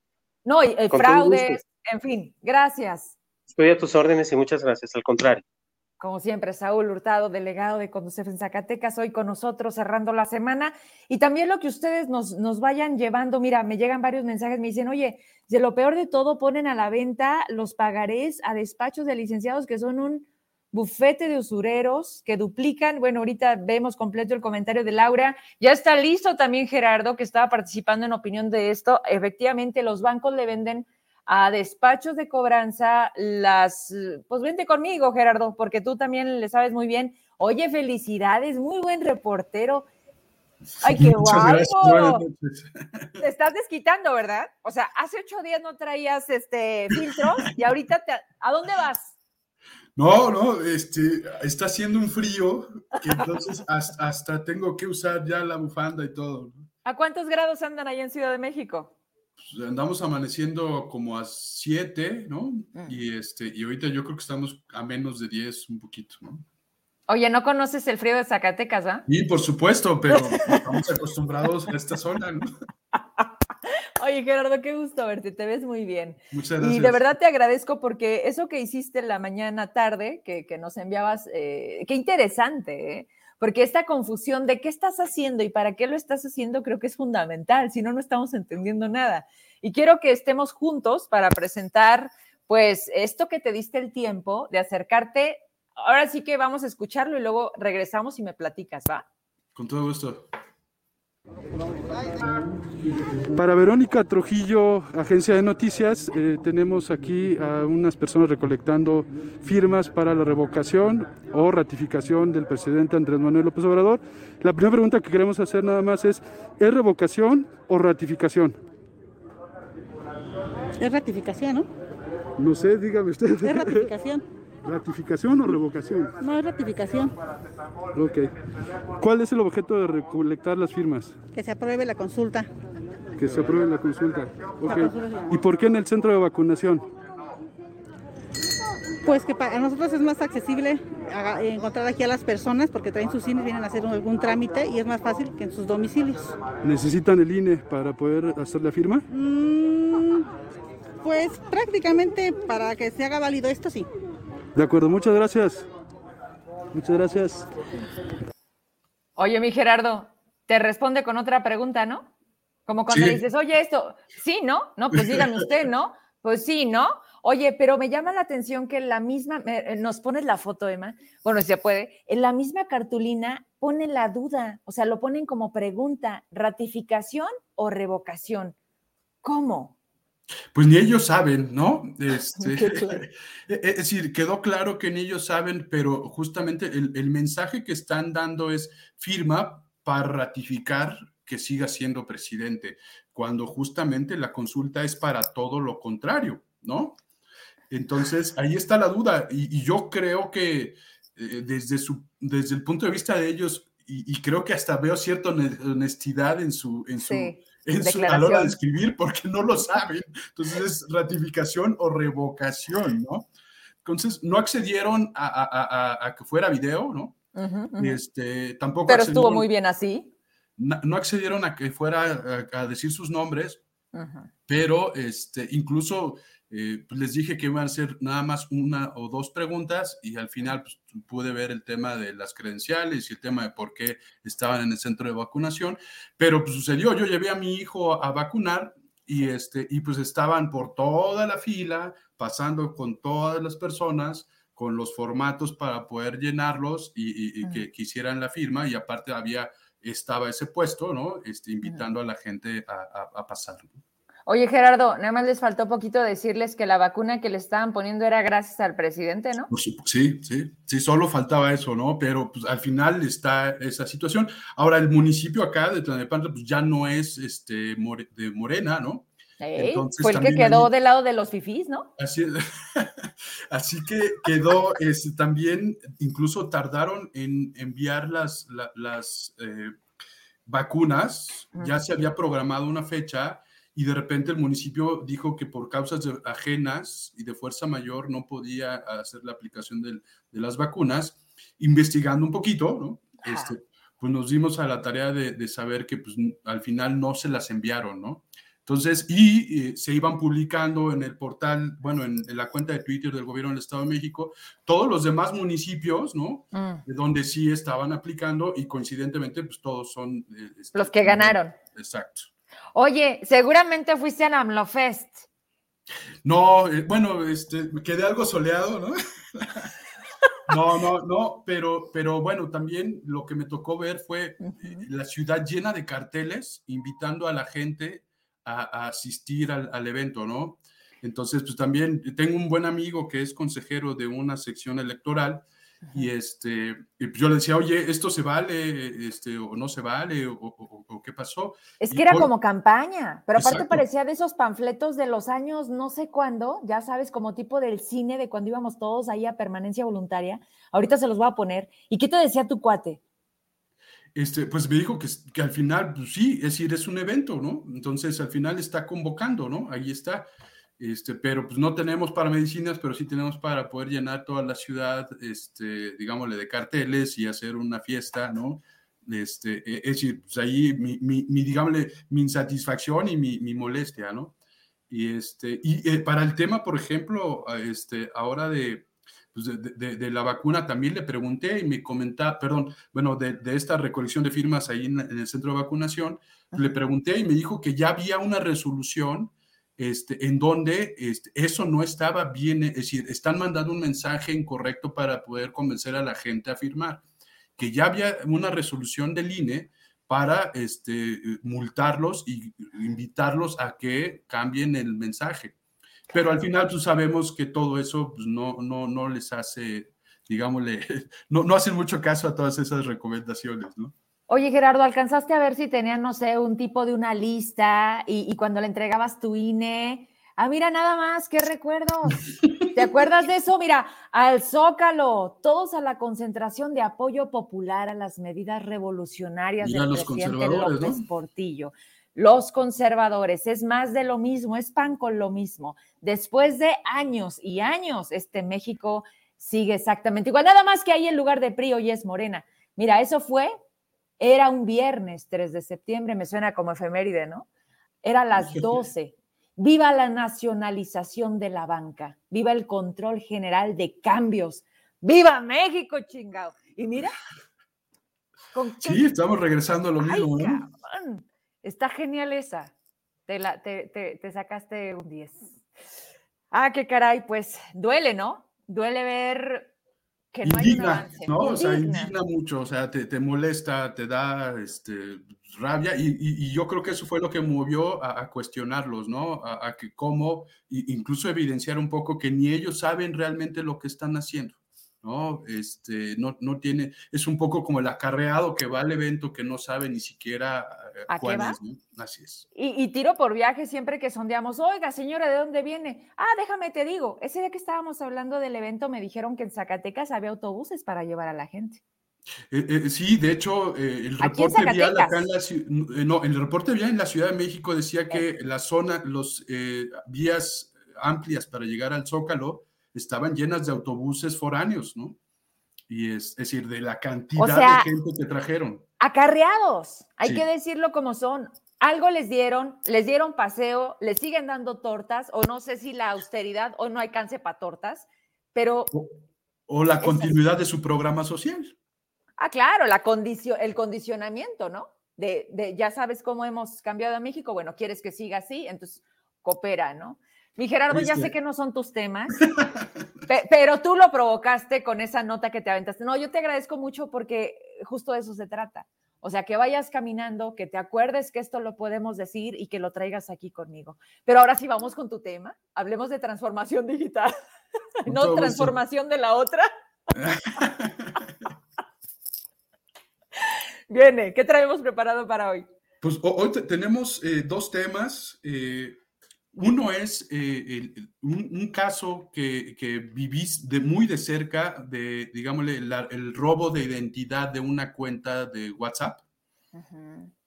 No, y, fraudes, en fin, gracias. Estoy a tus órdenes y muchas gracias, al contrario. Como siempre, Saúl Hurtado, delegado de Conducef en Zacatecas, hoy con nosotros cerrando la semana. Y también lo que ustedes nos, nos vayan llevando, mira, me llegan varios mensajes, me dicen, oye, de lo peor de todo, ponen a la venta los pagarés a despachos de licenciados que son un bufete de usureros que duplican. Bueno, ahorita vemos completo el comentario de Laura. Ya está listo también Gerardo, que estaba participando en opinión de esto. Efectivamente, los bancos le venden a despachos de cobranza, las, pues vente conmigo, Gerardo, porque tú también le sabes muy bien. Oye, felicidades, muy buen reportero. Ay, qué guapo. Te estás desquitando, ¿verdad? O sea, hace ocho días no traías este filtros y ahorita te, ¿a dónde vas? No, no, este, está haciendo un frío que entonces hasta, hasta tengo que usar ya la bufanda y todo. ¿A cuántos grados andan allá en Ciudad de México? Pues, andamos amaneciendo como a 7, ¿no? Mm. Y, este, y ahorita yo creo que estamos a menos de 10 un poquito, ¿no? Oye, ¿no conoces el frío de Zacatecas, ah? Sí, por supuesto, pero estamos acostumbrados a esta zona, ¿no? Oye, Gerardo, qué gusto verte, te ves muy bien. Muchas gracias. Y de verdad te agradezco porque eso que hiciste la mañana tarde, que, que nos enviabas, eh, qué interesante, ¿eh? Porque esta confusión de qué estás haciendo y para qué lo estás haciendo creo que es fundamental, si no, no estamos entendiendo nada. Y quiero que estemos juntos para presentar, pues, esto que te diste el tiempo de acercarte. Ahora sí que vamos a escucharlo y luego regresamos y me platicas, ¿va? Con todo gusto. Para Verónica Trujillo, agencia de noticias, eh, tenemos aquí a unas personas recolectando firmas para la revocación o ratificación del presidente Andrés Manuel López Obrador. La primera pregunta que queremos hacer nada más es, ¿es revocación o ratificación? Es ratificación, ¿no? No sé, dígame usted. Es ratificación. ¿Ratificación o revocación? No, es ratificación. Ok. ¿Cuál es el objeto de recolectar las firmas? Que se apruebe la consulta. Que se apruebe la consulta. Ok. ¿Y por qué en el centro de vacunación? Pues que para nosotros es más accesible haga- encontrar aquí a las personas porque traen sus cines, vienen a hacer algún trámite y es más fácil que en sus domicilios. ¿Necesitan el INE para poder hacer la firma? Mm, pues prácticamente para que se haga válido esto, sí. De acuerdo, muchas gracias. Muchas gracias. Oye, mi Gerardo, te responde con otra pregunta, ¿no? Como cuando Sí. dices, oye, esto, sí, ¿no? No, pues dígame usted, ¿no? Pues sí, ¿no? Oye, pero me llama la atención que en la misma, me- eh, nos pones la foto, Emma, bueno, si se puede, en la misma cartulina pone la duda, o sea, lo ponen como pregunta, ratificación o revocación. ¿Cómo? Pues ni ellos saben, ¿no? Este, claro. es decir, quedó claro que ni ellos saben, pero justamente el, el mensaje que están dando es firma para ratificar que siga siendo presidente, cuando justamente la consulta es para todo lo contrario, ¿no? Entonces, ahí está la duda y, y yo creo que eh, desde, su, desde el punto de vista de ellos, y, y creo que hasta veo cierta hone- honestidad en su, en su, Sí, en su- a la hora de escribir porque no lo saben. Entonces es ratificación o revocación, ¿no? Entonces no accedieron a, que fuera video, ¿no? Este, tampoco Pero estuvo muy bien así. no accedieron a que fuera a, decir sus nombres, Ujú. pero este, incluso eh, pues, les dije que iban a hacer nada más una o dos preguntas y al final pues, pude ver el tema de las credenciales y el tema de por qué estaban en el centro de vacunación, pero pues sucedió, yo llevé a mi hijo a vacunar y, este, y pues estaban por toda la fila, pasando con todas las personas, con los formatos para poder llenarlos y, y- y que quisieran la firma y aparte había, estaba ese puesto, ¿no? Este, invitando a la gente a, a- a pasar. ¿no? Oye, Gerardo, nada más les faltó poquito decirles que la vacuna que le estaban poniendo era gracias al presidente, ¿no? Por supu- Sí, sí, sí, solo faltaba eso, ¿no? Pero pues al final está esa situación. Ahora, el municipio acá de Tlanepantla, pues ya no es este, more- de Morena, ¿no? Ey, Entonces, fue el que quedó ahí- del lado de los fifís, ¿no? Así, así que quedó, este, también incluso tardaron en enviar las, la- las eh, vacunas, ya se había programado una fecha y de repente el municipio dijo que por causas de- ajenas y de fuerza mayor no podía hacer la aplicación del- de las vacunas, investigando un poquito, ¿no? Este, pues nos dimos a la tarea de, de saber que pues, al final no se las enviaron, ¿no? Entonces, y eh, se iban publicando en el portal, bueno, en, en la cuenta de Twitter del gobierno del Estado de México, todos los demás municipios, ¿no? Mm, De donde sí estaban aplicando y coincidentemente, pues todos son... eh, este, Los que ganaron. Exacto. Oye, seguramente fuiste a AMLOFest. No, eh, bueno, este, me quedé algo soleado, ¿no? No, no, no, pero, pero bueno, también lo que me tocó ver fue eh, la ciudad llena de carteles invitando a la gente a, a asistir al, al evento, ¿no? Entonces, pues también tengo un buen amigo que es consejero de una sección electoral y este, yo le decía, oye, ¿esto se vale, este, o no se vale, o, o- o- o qué pasó? Es Y que era por- como campaña, pero aparte Exacto. parecía de esos panfletos de los años no sé cuándo, ya sabes, como tipo del cine de cuando íbamos todos ahí a permanencia voluntaria. Ahorita se los voy a poner. ¿Y qué te decía tu cuate? Este, pues me dijo que, que al final, pues sí, es decir, es un evento, ¿no? Entonces al final está convocando, ¿no? Ahí está. Este, pero pues no tenemos para medicinas, pero sí tenemos para poder llenar toda la ciudad, este, digámosle, de carteles y hacer una fiesta, ¿no? Este, e- es decir, pues ahí mi, mi, mi, digámosle, mi insatisfacción y mi, mi molestia, ¿no? Y, este, y eh, para el tema, por ejemplo, este, ahora de, pues, de, de- de la vacuna, también le pregunté y me comentaba, perdón, bueno, de, de esta recolección de firmas ahí en, en el centro de vacunación, le pregunté y me dijo que ya había una resolución este, en donde este, eso no estaba bien, es decir, están mandando un mensaje incorrecto para poder convencer a la gente a firmar, que ya había una resolución del INE para este, multarlos y invitarlos a que cambien el mensaje. Pero al final pues, sabemos que todo eso pues, no, no, no les hace, digámosle, no, no hacen mucho caso a todas esas recomendaciones, ¿no? Oye, Gerardo, ¿alcanzaste a ver si tenían, no sé, un tipo de una lista y, y cuando le entregabas tu INE? Ah, mira, nada más, qué recuerdos. ¿Te acuerdas de eso? Mira, al Zócalo, todos a la concentración de apoyo popular a las medidas revolucionarias Mira del los presidente conservadores, López ¿no? Portillo. los conservadores. Es más de lo mismo, es pan con lo mismo. Después de años y años, este México sigue exactamente igual. Nada más que ahí en lugar de PRI hoy es Morena. Mira, eso fue, era un viernes 3 de septiembre, me suena como efeméride, ¿no? Era las 12. Viva la nacionalización de la banca, viva el control general de cambios, viva México, chingado. Y mira. sí, estamos regresando a lo mismo. Está genial esa. Te, la, te, te, sacaste un 10. Ah, qué caray, pues duele, ¿no? Duele ver que no hay un avance. ¿no? O sea, indigna mucho, o sea, te, te molesta, te da este, rabia y, y, yo creo que eso fue lo que movió a, cuestionarlos, ¿no? A, que cómo, incluso evidenciar un poco que ni ellos saben realmente lo que están haciendo. ¿No? Este, no, no tiene, es un poco como el acarreado que va al evento que no sabe ni siquiera eh, ¿A cuál es, Así es. Y, y, tiro por viaje siempre que sondeamos, oiga, señora, ¿de dónde viene? Ah, déjame te digo, ese día que estábamos hablando del evento me dijeron que en Zacatecas había autobuses para llevar a la gente. Eh, eh, sí, de hecho, eh, el reporte vial acá en la no, el reporte vial en la Ciudad de México decía que la zona, los vías amplias para llegar al Zócalo estaban llenas de autobuses foráneos, ¿no? Y es, decir, de la cantidad de gente que trajeron. Acarreados, hay que decirlo como son. Algo les dieron, les dieron paseo, les siguen dando tortas, o no sé si la austeridad o no alcance para tortas, pero... o la continuidad de su programa social. Ah, claro, la condición, el condicionamiento, ¿no? De, de, ya sabes cómo hemos cambiado a México, bueno, quieres que siga así, entonces coopera, ¿no? Mi Gerardo, ya sé que no son tus temas, pero tú lo provocaste con esa nota que te aventaste. No, yo te agradezco mucho porque justo de eso se trata. O sea, que vayas caminando, que te acuerdes que esto lo podemos decir y que lo traigas aquí conmigo. Pero ahora sí vamos con tu tema. Hablemos de transformación digital, no transformación de la otra. Viene, ¿qué traemos preparado para hoy? Pues hoy tenemos eh, dos temas. Eh, uno es eh, un, caso que, que, vivís de muy de cerca de, digámosle, el robo de identidad de una cuenta de WhatsApp.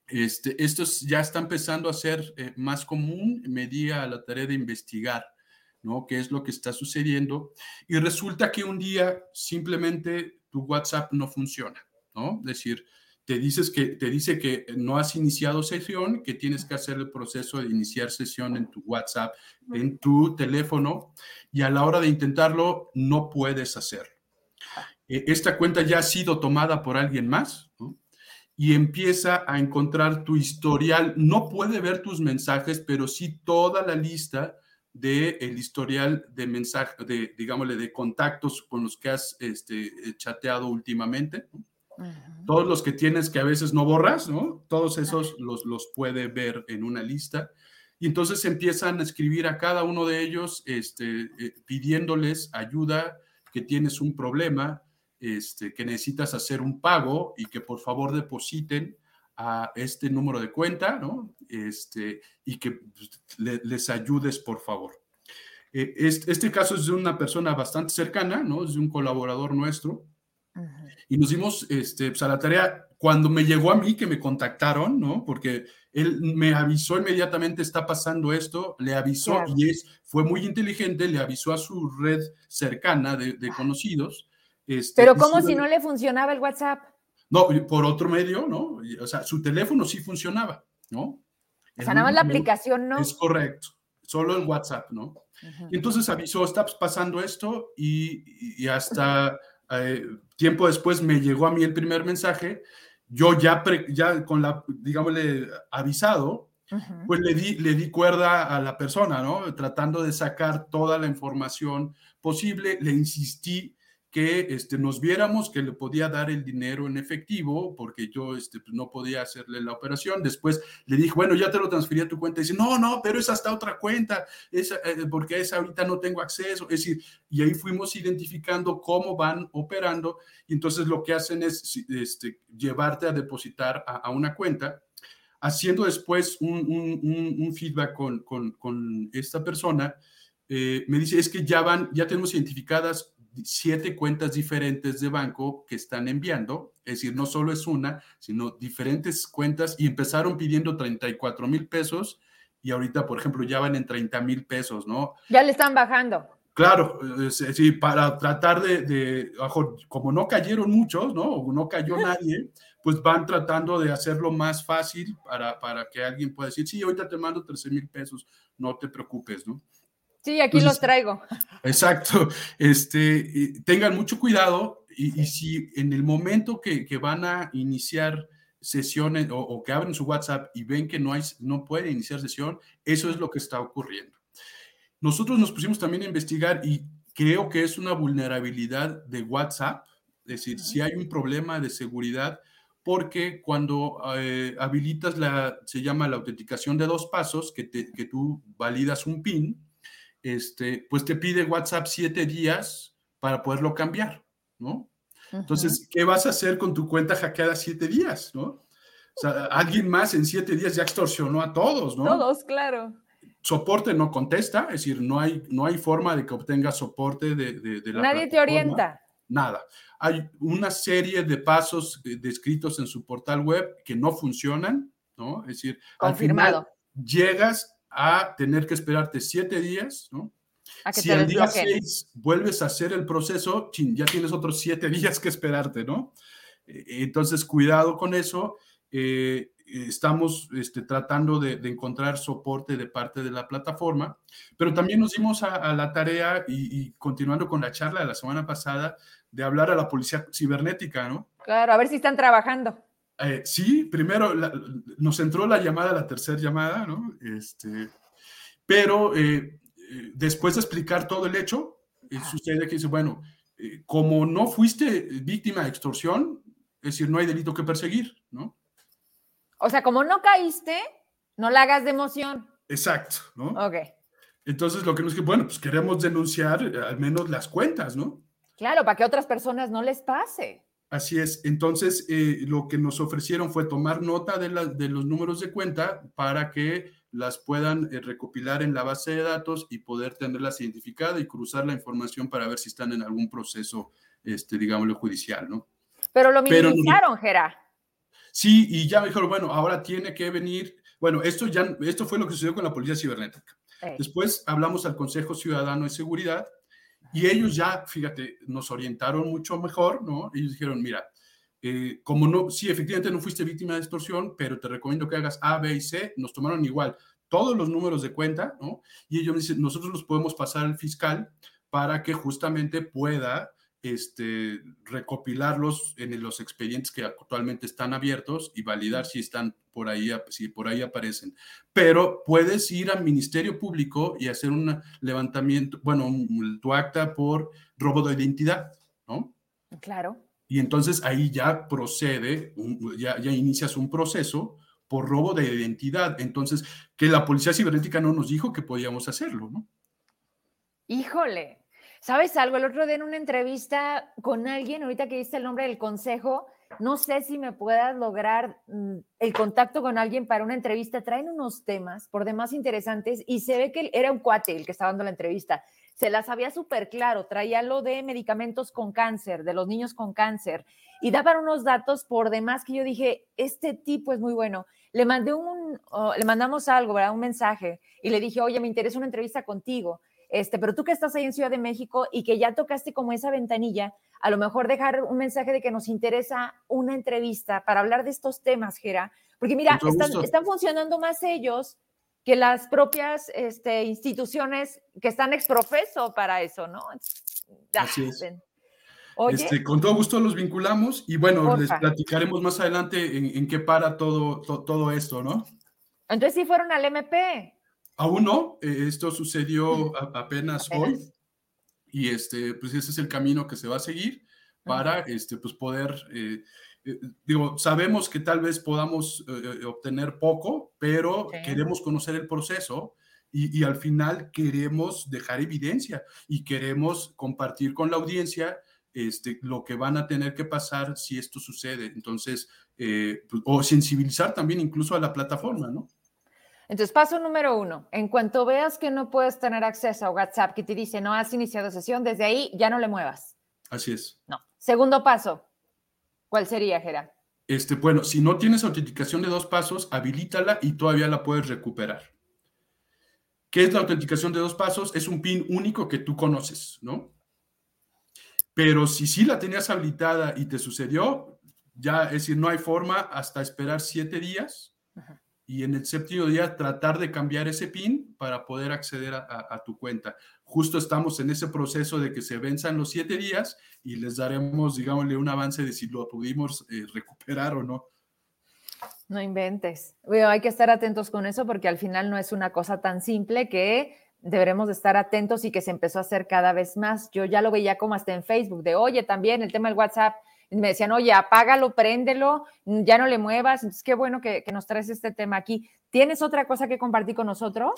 este, esto ya está empezando a ser más común. Me di a la tarea de investigar, ¿no? ¿Qué es lo que está sucediendo? Y resulta que un día simplemente tu WhatsApp no funciona, ¿no? Es decir, te, dices que, te dice que no has iniciado sesión, que tienes que hacer el proceso de iniciar sesión en tu WhatsApp, en tu teléfono, y a la hora de intentarlo no puedes hacerlo. E, esta cuenta ya ha sido tomada por alguien más y empieza a encontrar tu historial. No puede ver tus mensajes, pero sí toda la lista del el historial de mensajes, de, digámosle, de contactos con los que has este, chateado últimamente. Todos los que tienes que a veces no borras, ¿no? Todos esos los, los puede ver en una lista. Y entonces empiezan a escribir a cada uno de ellos este, eh, pidiéndoles ayuda, que tienes un problema, este, que necesitas hacer un pago y que por favor depositen a este número de cuenta, ¿no? Este, y que pues, les ayudes, por favor. Eh, este, este, caso es de una persona bastante cercana, ¿no? Es de un colaborador nuestro y nos dimos este, pues, a la tarea, cuando me llegó a mí que me contactaron, ¿no? Porque él me avisó inmediatamente, está pasando esto, le avisó y es, fue muy inteligente, le avisó a su red cercana de, conocidos. Este, Pero ¿cómo si no le funcionaba el WhatsApp? No, por otro medio, ¿no? O sea, su teléfono sí funcionaba, ¿no? O sea, nada más la aplicación, ¿no? Es correcto, solo el WhatsApp, ¿no? Y entonces avisó, está pasando esto y, y hasta eh, tiempo después me llegó a mí el primer mensaje, yo ya, ya con la, digámosle, avisado, pues le di, le di cuerda a la persona, ¿no? Tratando de sacar toda la información posible, le insistí que este, nos viéramos, que le podía dar el dinero en efectivo, porque yo este, pues, no podía hacerle la operación. Después le dije, bueno, ya te lo transferí a tu cuenta. Y dice, no, no, pero es hasta otra cuenta, esa, eh, porque esa ahorita no tengo acceso. Es decir, y ahí fuimos identificando cómo van operando. Y entonces lo que hacen es este, llevarte a depositar a, una cuenta, haciendo después un, un, feedback con, con, con, esta persona. Eh, me dice, es que ya van, ya tenemos identificadas siete cuentas diferentes de banco que están enviando, es decir, no solo es una, sino diferentes cuentas y empezaron pidiendo 34 mil pesos y ahorita, por ejemplo, ya van en 30 mil pesos, ¿no? Ya le están bajando. Claro, sí, para tratar de, de, como no cayeron muchos, ¿no? O no cayó nadie, pues van tratando de hacerlo más fácil para, para que alguien pueda decir, sí, ahorita te mando 13 mil pesos, no te preocupes, ¿no? Sí, aquí los traigo. Exacto. Este, tengan mucho cuidado y, si en el momento que, que van a iniciar sesiones o, que abren su WhatsApp y ven que no, hay, no puede iniciar sesión, eso es lo que está ocurriendo. Nosotros nos pusimos también a investigar y creo que es una vulnerabilidad de WhatsApp, es decir, si hay un problema de seguridad, porque cuando eh, habilitas la, se llama la autenticación de dos pasos, que, que tú validas un PIN, este, pues te pide WhatsApp siete días para poderlo cambiar, ¿no? Entonces, ¿qué vas a hacer con tu cuenta hackeada siete días, no? O sea, alguien más en siete días ya extorsionó a todos, ¿no? Todos, claro. Soporte no contesta, es decir, no hay, no hay forma de que obtenga soporte de, de, la Nadie te orienta. Nada. Hay una serie de pasos eh, descritos en su portal web que no funcionan, ¿no? Es decir, Confirmado. al final llegas a tener que esperarte siete días, ¿no? si al día seis vuelves a hacer el proceso, ya tienes otros siete días que esperarte, ¿no? Eh, entonces, cuidado con eso. Eh, estamos este, tratando de, encontrar soporte de parte de la plataforma, pero también nos dimos a, la tarea y, continuando con la charla de la semana pasada, de hablar a la policía cibernética, ¿no? Claro, a ver si están trabajando. Eh, sí, primero nos entró la llamada, la tercera llamada, ¿no? Este, pero eh, eh, después de explicar todo el hecho, sucede que dice, bueno, como no fuiste víctima de extorsión, es decir, no hay delito que perseguir, ¿no? O sea, como no caíste, no la hagas de emoción. Exacto, ¿no? Ok. Entonces, lo que nos que, bueno, pues queremos denunciar al menos las cuentas, ¿no? Claro, para que a otras personas no les pase. Así es. Entonces, eh, lo que nos ofrecieron fue tomar nota de, de, los números de cuenta para que las puedan eh, recopilar en la base de datos y poder tenerlas identificadas y cruzar la información para ver si están en algún proceso, este, digámoslo, judicial, ¿no? Pero lo minimizaron, Gera. Sí, y ya me dijeron, bueno, ahora tiene que venir, bueno, esto ya, esto fue lo que sucedió con la Policía Cibernética. Después hablamos al Consejo Ciudadano de Seguridad y ellos ya, fíjate, nos orientaron mucho mejor, ¿no? Ellos dijeron, mira, eh, como no, sí, efectivamente no fuiste víctima de extorsión, pero te recomiendo que hagas A, B y C, nos tomaron igual todos los números de cuenta, ¿no? Y ellos dicen, nosotros los podemos pasar al fiscal para que justamente pueda este, recopilarlos en los expedientes que actualmente están abiertos y validar si están por ahí, si por ahí aparecen. Pero puedes ir al Ministerio Público y hacer un levantamiento, bueno, tu acta por robo de identidad, ¿no? Claro. Y entonces ahí ya procede, ya, ya inicias un proceso por robo de identidad. Entonces, que la policía cibernética no nos dijo que podíamos hacerlo, ¿no? Híjole, ¿Sabes algo? El otro día en una entrevista con alguien, ahorita que diste el nombre del consejo, no sé si me puedas lograr mm, el contacto con alguien para una entrevista. Traen unos temas por demás interesantes y se ve que era un cuate el que estaba dando la entrevista. Se la sabía súper claro, traía lo de medicamentos con cáncer, de los niños con cáncer, y daban unos datos por demás que yo dije, este tipo es muy bueno. Le mandé un, le mandamos algo, ¿verdad? Un mensaje, y le dije, oye, me interesa una entrevista contigo este, pero tú que estás ahí en Ciudad de México y que ya tocaste como esa ventanilla, a lo mejor dejar un mensaje de que nos interesa una entrevista para hablar de estos temas, Gera, porque mira, están, funcionando más ellos que las propias este, instituciones que están exprofeso para eso, ¿no? Así es. Este, con todo gusto los vinculamos y bueno, les platicaremos más adelante en, qué para todo, todo esto, ¿no? Entonces sí fueron al MP. Aún no, eh, esto sucedió apenas, hoy y este, pues ese es el camino que se va a seguir para este, pues poder, eh, eh, digo, sabemos que tal vez podamos obtener poco, pero queremos conocer el proceso y, y, al final queremos dejar evidencia y queremos compartir con la audiencia este, lo que van a tener que pasar si esto sucede. Entonces, pues, o sensibilizar también incluso a la plataforma, ¿no? Entonces, paso número uno, en cuanto veas que no puedes tener acceso a WhatsApp que te dice no has iniciado sesión, desde ahí ya no le muevas. Así es. No. Segundo paso, ¿cuál sería, Gerard? Este, bueno, si no tienes autenticación de dos pasos, habilítala y todavía la puedes recuperar. ¿Qué es la autenticación de dos pasos? Es un PIN único que tú conoces, ¿no? Pero si sí la tenías habilitada y te sucedió, ya, es decir, no hay forma hasta esperar siete días y en el séptimo día tratar de cambiar ese PIN para poder acceder a, tu cuenta. Justo estamos en ese proceso de que se venzan los siete días y les daremos, digámosle, un avance de si lo pudimos eh, recuperar o no. No inventes. hay que estar atentos con eso porque al final no es una cosa tan simple que deberemos de estar atentos y que se empezó a hacer cada vez más. Yo ya lo veía como hasta en Facebook, de oye, también el tema del WhatsApp, me decían, oye, apágalo, préndelo, ya no le muevas. Entonces, qué bueno que, nos traes este tema aquí. ¿Tienes otra cosa que compartir con nosotros?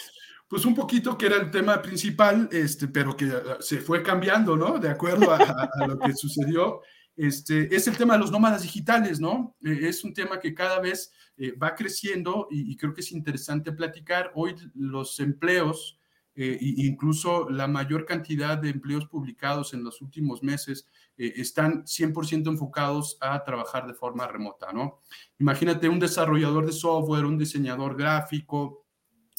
Pues un poquito que era el tema principal, este, pero que ah, se fue cambiando, ¿no? De acuerdo a, lo que sucedió. Este, es el tema de los nómadas digitales, ¿no? Eh, es un tema que cada vez eh, va creciendo y, creo que es interesante platicar. Hoy los empleos, eh, incluso la mayor cantidad de empleos publicados en los últimos meses, están 100% enfocados a trabajar de forma remota, ¿no? Imagínate un desarrollador de software, un diseñador gráfico,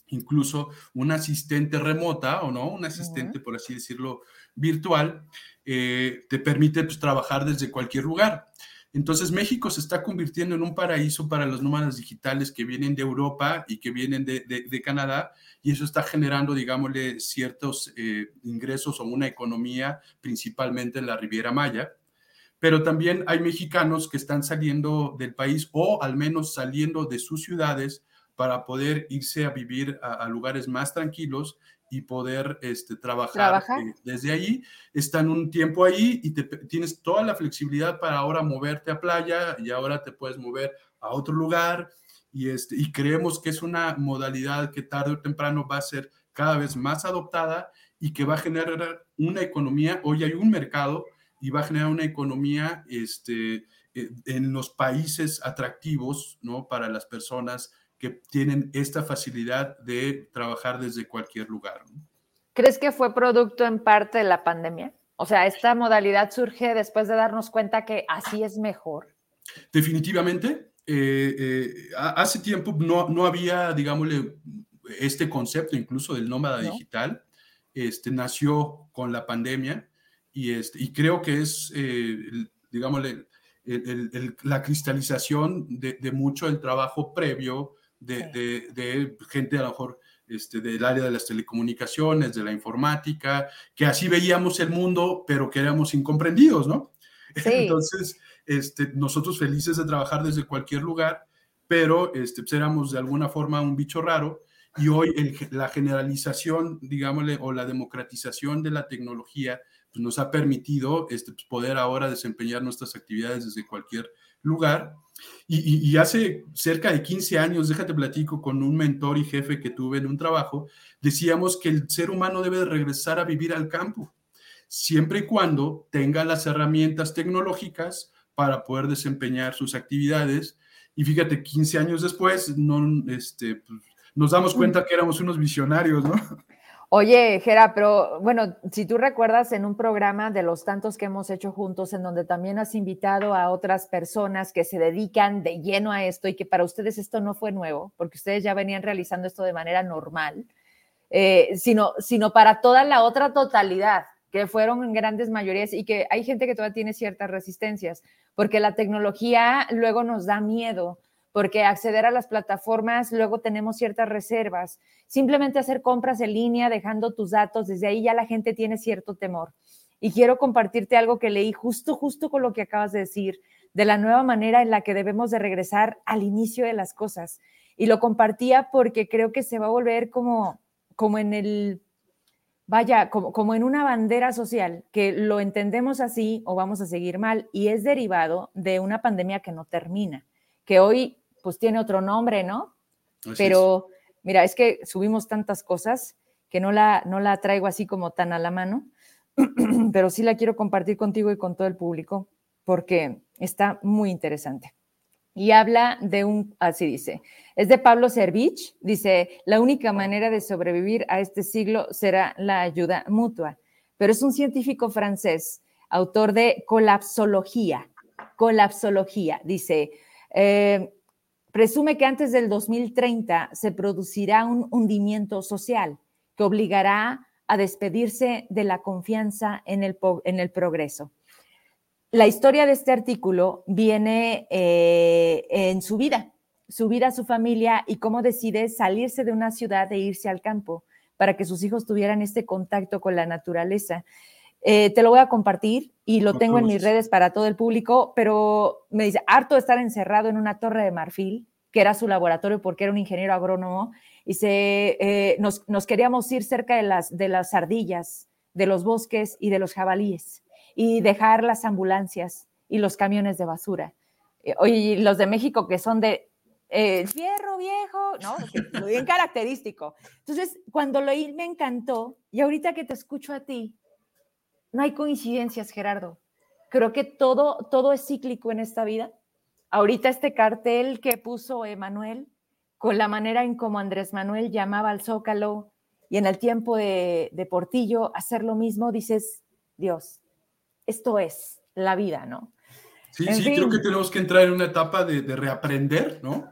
incluso un asistente remota o no, un asistente, por así decirlo, virtual, eh, te permite pues, trabajar desde cualquier lugar. Entonces México se está convirtiendo en un paraíso para los nómadas digitales que vienen de Europa y que vienen de, Canadá y eso está generando, digámosle, ciertos eh, ingresos o una economía principalmente en la Riviera Maya. Pero también hay mexicanos que están saliendo del país o al menos saliendo de sus ciudades para poder irse a vivir a lugares más tranquilos y poder este, trabajar, eh, desde ahí. Están un tiempo ahí y te, tienes toda la flexibilidad para ahora moverte a playa y ahora te puedes mover a otro lugar. Y, este, y creemos que es una modalidad que tarde o temprano va a ser cada vez más adoptada y que va a generar una economía. Hoy hay un mercado y va a generar una economía este, eh, en los países atractivos ¿no? para las personas que tienen esta facilidad de trabajar desde cualquier lugar. ¿Crees que fue producto en parte de la pandemia? O sea, esta modalidad surge después de darnos cuenta que así es mejor. Definitivamente. Eh, eh, hace tiempo no, no había, digámosle, este concepto incluso del nómada digital. Este, nació con la pandemia y, este, y creo que es, eh, digámosle, la cristalización de, de, mucho el trabajo previo de, gente a lo mejor este, del área de las telecomunicaciones, de la informática, que así veíamos el mundo, pero que éramos incomprendidos, ¿no? Entonces, este, nosotros felices de trabajar desde cualquier lugar, pero este, pues, éramos de alguna forma un bicho raro y hoy la generalización, digámosle, o la democratización de la tecnología pues, nos ha permitido este, pues, poder ahora desempeñar nuestras actividades desde cualquier lugar. Y, hace cerca de 15 años, déjate platico, con un mentor y jefe que tuve en un trabajo, decíamos que el ser humano debe regresar a vivir al campo, siempre y cuando tenga las herramientas tecnológicas para poder desempeñar sus actividades. Y fíjate, 15 años después, no, este, pues, nos damos cuenta que éramos unos visionarios, ¿no? Oye, Gera, pero bueno, si tú recuerdas en un programa de los tantos que hemos hecho juntos, en donde también has invitado a otras personas que se dedican de lleno a esto y que para ustedes esto no fue nuevo, porque ustedes ya venían realizando esto de manera normal, eh, sino, sino para toda la otra totalidad, que fueron en grandes mayorías y que hay gente que todavía tiene ciertas resistencias, porque la tecnología luego nos da miedo porque acceder a las plataformas luego tenemos ciertas reservas. Simplemente hacer compras en línea, dejando tus datos, desde ahí ya la gente tiene cierto temor. Y quiero compartirte algo que leí justo, justo con lo que acabas de decir, de la nueva manera en la que debemos de regresar al inicio de las cosas. Y lo compartía porque creo que se va a volver como, como en el, vaya, como, como en una bandera social, que lo entendemos así o vamos a seguir mal, y es derivado de una pandemia que no termina, que hoy pues tiene otro nombre, ¿no? Pero mira, es que subimos tantas cosas que no la, no la traigo así como tan a la mano, pero sí la quiero compartir contigo y con todo el público porque está muy interesante. y habla de un, así dice, es de Pablo Servich, dice, la única manera de sobrevivir a este siglo será la ayuda mutua, pero es un científico francés, autor de Colapsología, Colapsología, dice, eh, presume que antes del 2030 se producirá un hundimiento social que obligará a despedirse de la confianza en el, progreso la historia de este artículo viene eh, en su vida, su vida, su familia y cómo decide salirse de una ciudad e irse al campo para que sus hijos tuvieran este contacto con la naturaleza. Eh, te lo voy a compartir y lo tengo en mis redes para todo el público, pero me dice, harto de estar encerrado en una torre de marfil, que era su laboratorio porque era un ingeniero agrónomo, y se, eh, nos, nos, queríamos ir cerca de las, de las ardillas, de los bosques y de los jabalíes y dejar las ambulancias y los camiones de basura. Eh, oye, los de México que son de eh, fierro viejo, ¿no? Bien característico. Entonces, cuando lo oí me encantó y ahorita que te escucho a ti, no hay coincidencias, Gerardo. Creo que todo, todo es cíclico en esta vida. Ahorita este cartel que puso Emanuel, con la manera en como Andrés Manuel llamaba al Zócalo y en el tiempo de, de Portillo hacer lo mismo, dices, Dios, esto es la vida, ¿no? Sí, sí, creo que tenemos que entrar en una etapa de, reaprender, ¿no?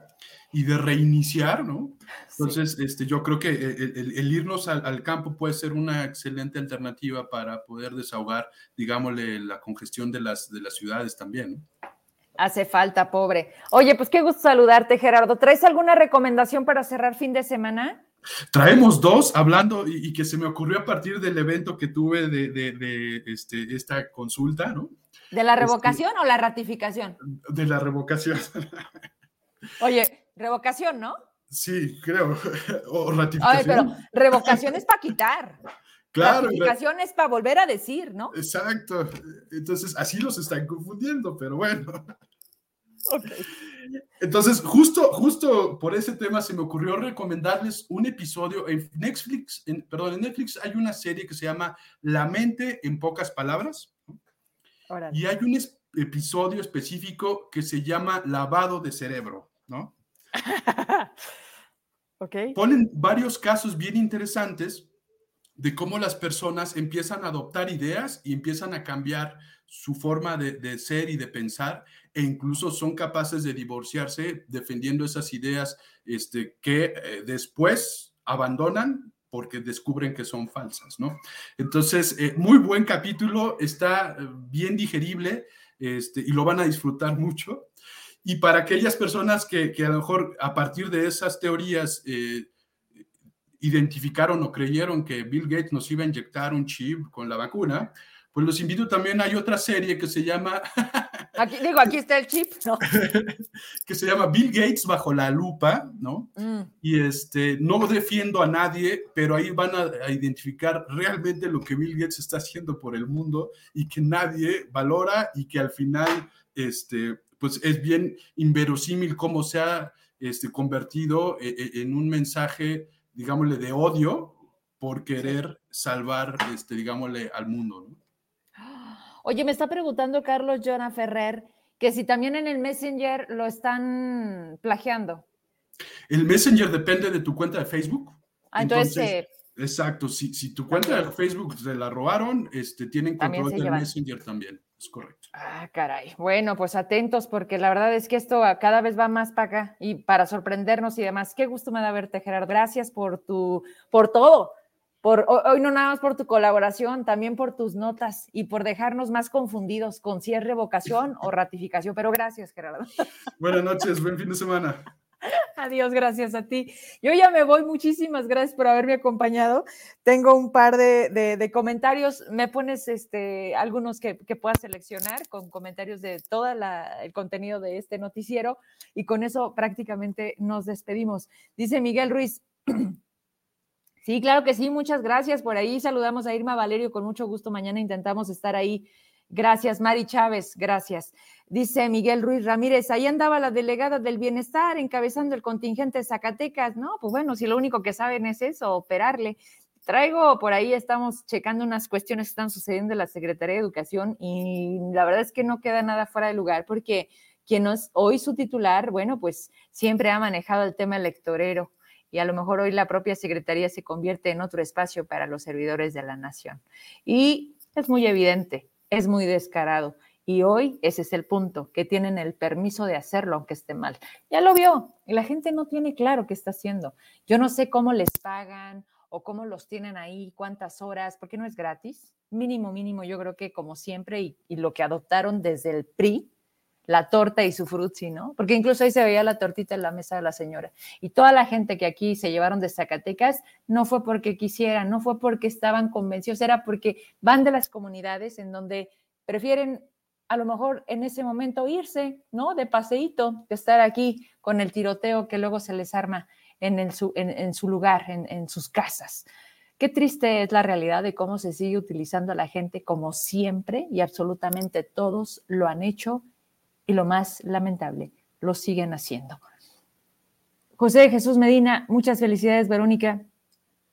Y de reiniciar, ¿no? Entonces, este, yo creo que el, irnos al, campo puede ser una excelente alternativa para poder desahogar, digámosle, la congestión de las, de las ciudades también, ¿no? Hace falta, pobre. Oye, pues qué gusto saludarte, Gerardo. ¿Traes alguna recomendación para cerrar fin de semana? Traemos dos hablando y, que se me ocurrió a partir del evento que tuve de, este, esta consulta, ¿no? ¿De la este, revocación o la ratificación? De la revocación. Oye, revocación, ¿no? Sí, creo. O ratificación. Oye, pero revocación es para quitar. Claro. Ratificación es para volver a decir, ¿no? Exacto. Entonces, así los están confundiendo, pero bueno. Entonces, justo, justo por ese tema se me ocurrió recomendarles un episodio en Netflix, en, perdón, en Netflix hay una serie que se llama La mente en pocas palabras. Y hay un episodio específico que se llama Lavado de cerebro, ¿no? okay. Ponen varios casos bien interesantes de cómo las personas empiezan a adoptar ideas y empiezan a cambiar su forma de, ser y de pensar e incluso son capaces de divorciarse defendiendo esas ideas este, que eh, después abandonan porque descubren que son falsas, ¿no? Entonces, eh, muy buen capítulo, está eh, bien digerible este, y lo van a disfrutar mucho. Y para aquellas personas que, que a lo mejor a partir de esas teorías identificaron o creyeron que Bill Gates nos iba a inyectar un chip con la vacuna, pues los invito también, hay otra serie que se llama... Aquí, digo, aquí está el chip, ¿no? que se llama Bill Gates bajo la lupa, ¿no? Mm. Y este, no defiendo a nadie, pero ahí van a, identificar realmente lo que Bill Gates está haciendo por el mundo y que nadie valora y que al final, este, pues es bien inverosímil cómo se ha este, convertido en, e, en un mensaje, digámosle, de odio por querer salvar, este, digámosle, al mundo, ¿no? Oye, me está preguntando Carlos Jonah Ferrer que si también en el Messenger lo están plagiando. El Messenger depende de tu cuenta de Facebook. Ah, entonces, exacto, si, si, tu cuenta de Facebook se la robaron, este, tienen control del Messenger también, es correcto. Ah, caray. Bueno, pues atentos porque la verdad es que esto cada vez va más para acá y para sorprendernos y demás. Qué gusto me da verte, Gerardo. Gracias por tu, por todo por hoy no nada más por tu colaboración, también por tus notas y por dejarnos más confundidos con si es o ratificación. Pero gracias, Gerardo. Buenas noches, buen fin de semana. Adiós, gracias a ti. Yo ya me voy, muchísimas gracias por haberme acompañado. Tengo un par de, comentarios, me pones este, algunos que, que puedas seleccionar con comentarios de todo el contenido de este noticiero y con eso prácticamente nos despedimos. Dice Miguel Ruiz. Sí, claro que sí, muchas gracias. Por ahí saludamos a Irma Valerio con mucho gusto. Mañana intentamos estar ahí. Gracias, Mari Chávez, gracias. Dice Miguel Ruiz Ramírez, ahí andaba la delegada del bienestar encabezando el contingente de Zacatecas. No, pues bueno, si lo único que saben es eso, operarle. Traigo por ahí, estamos checando unas cuestiones que están sucediendo en la Secretaría de Educación y la verdad es que no queda nada fuera de lugar porque quien es hoy su titular, bueno, pues siempre ha manejado el tema electorero y a lo mejor hoy la propia Secretaría se convierte en otro espacio para los servidores de la nación. Y es muy evidente, es muy descarado. Y hoy ese es el punto, que tienen el permiso de hacerlo aunque esté mal. Ya lo vio, la gente no tiene claro qué está haciendo. Yo no sé cómo les pagan o cómo los tienen ahí, cuántas horas, porque no es gratis. Mínimo, mínimo, yo creo que como siempre, y, y lo que adoptaron desde el PRI, la torta y su frutzi, ¿no? Porque incluso ahí se veía la tortita en la mesa de la señora. Y toda la gente que aquí se llevaron de Zacatecas no fue porque quisieran, no fue porque estaban convencidos, era porque van de las comunidades en donde prefieren a lo mejor en ese momento irse, ¿no? De paseíto, de estar aquí con el tiroteo que luego se les arma en, su, lugar, en sus casas. Qué triste es la realidad de cómo se sigue utilizando a la gente como siempre y absolutamente todos lo han hecho y lo más lamentable, lo siguen haciendo. José Jesús Medina, muchas felicidades, Verónica.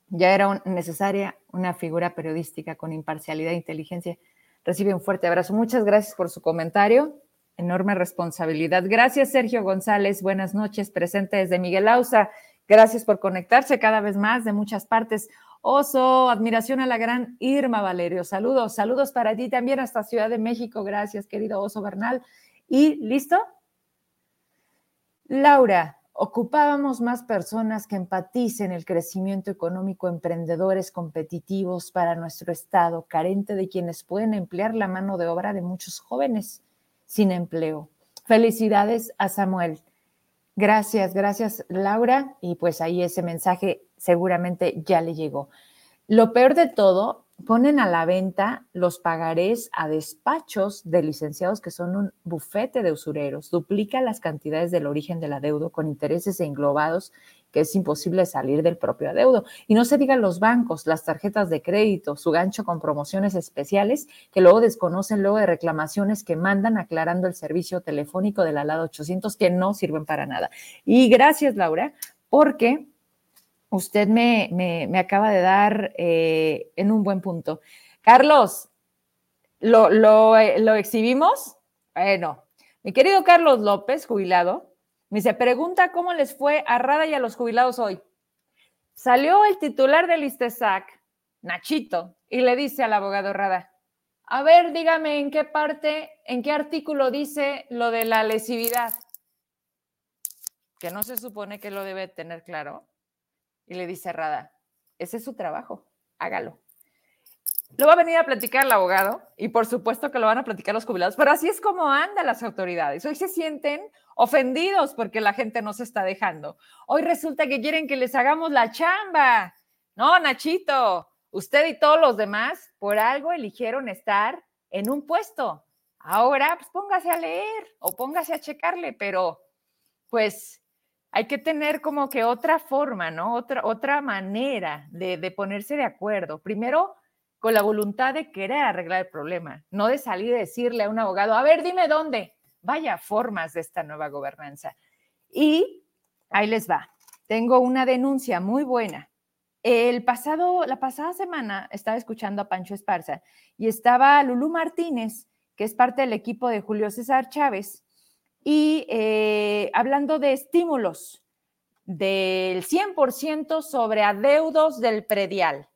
Ya era necesaria una figura periodística con imparcialidad e inteligencia. Recibe un fuerte abrazo. Muchas gracias por su comentario. Enorme responsabilidad. Gracias, Sergio González. Buenas noches, presente desde Miguel Ausa. Gracias por conectarse cada vez más de muchas partes. Oso, admiración a la gran Irma Valerio. Saludos, saludos para ti también hasta Ciudad de México. Gracias, querido Oso Bernal. ¿Y listo? Laura, ocupábamos más personas que empaticen el crecimiento económico, emprendedores competitivos para nuestro Estado, carente de quienes pueden emplear la mano de obra de muchos jóvenes sin empleo. Felicidades a Samuel. Gracias, gracias Laura. Y pues ahí ese mensaje seguramente ya le llegó. Lo peor de todo ponen a la venta los pagarés a despachos de licenciados que son un bufete de usureros, duplica las cantidades del origen del adeudo con intereses englobados que es imposible salir del propio adeudo. Y no se digan los bancos, las tarjetas de crédito, su gancho con promociones especiales que luego desconocen luego de reclamaciones que mandan aclarando el servicio telefónico del alado 800 que no sirven para nada. Y gracias, Laura, porque usted me, acaba de dar eh, en un buen punto. Carlos, ¿lo, eh, lo, exhibimos? Bueno, mi querido Carlos López, jubilado, me dice, pregunta cómo les fue a Rada y a los jubilados hoy. Salió el titular del ISTESAC, Nachito, y le dice al abogado Rada, a ver, dígame en qué parte, en qué artículo dice lo de la lesividad, que no se supone que lo debe tener claro. Y le dice Rada, ese es su trabajo, hágalo. Lo va a venir a platicar el abogado y por supuesto que lo van a platicar los jubilados, pero así es como andan las autoridades. Hoy se sienten ofendidos porque la gente no se está dejando. Hoy resulta que quieren que les hagamos la chamba. No, Nachito, usted y todos los demás por algo eligieron estar en un puesto. Ahora, pues póngase a leer o póngase a checarle, pero pues hay que tener como que otra forma, ¿no? Otra, otra manera de, de, ponerse de acuerdo. Primero, con la voluntad de querer arreglar el problema, no de salir y decirle a un abogado, a ver, dime dónde. Vaya formas de esta nueva gobernanza. Y ahí les va. Tengo una denuncia muy buena. El pasado, la pasada semana estaba escuchando a Pancho Esparza y estaba Lulú Martínez, que es parte del equipo de Julio César Chávez, y eh, hablando de estímulos, del 100% sobre adeudos del predial.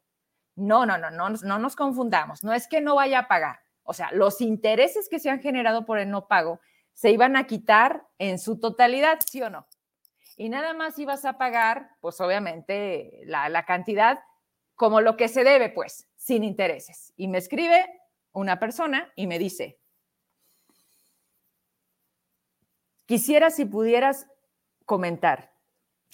No, no, no, no, no nos confundamos. No es que no vaya a pagar. O sea, los intereses que se han generado por el no pago se iban a quitar en su totalidad, ¿sí o no? Y nada más ibas a pagar, pues obviamente, la, la cantidad como lo que se debe, pues, sin intereses. Y me escribe una persona y me dice, Quisiera si pudieras comentar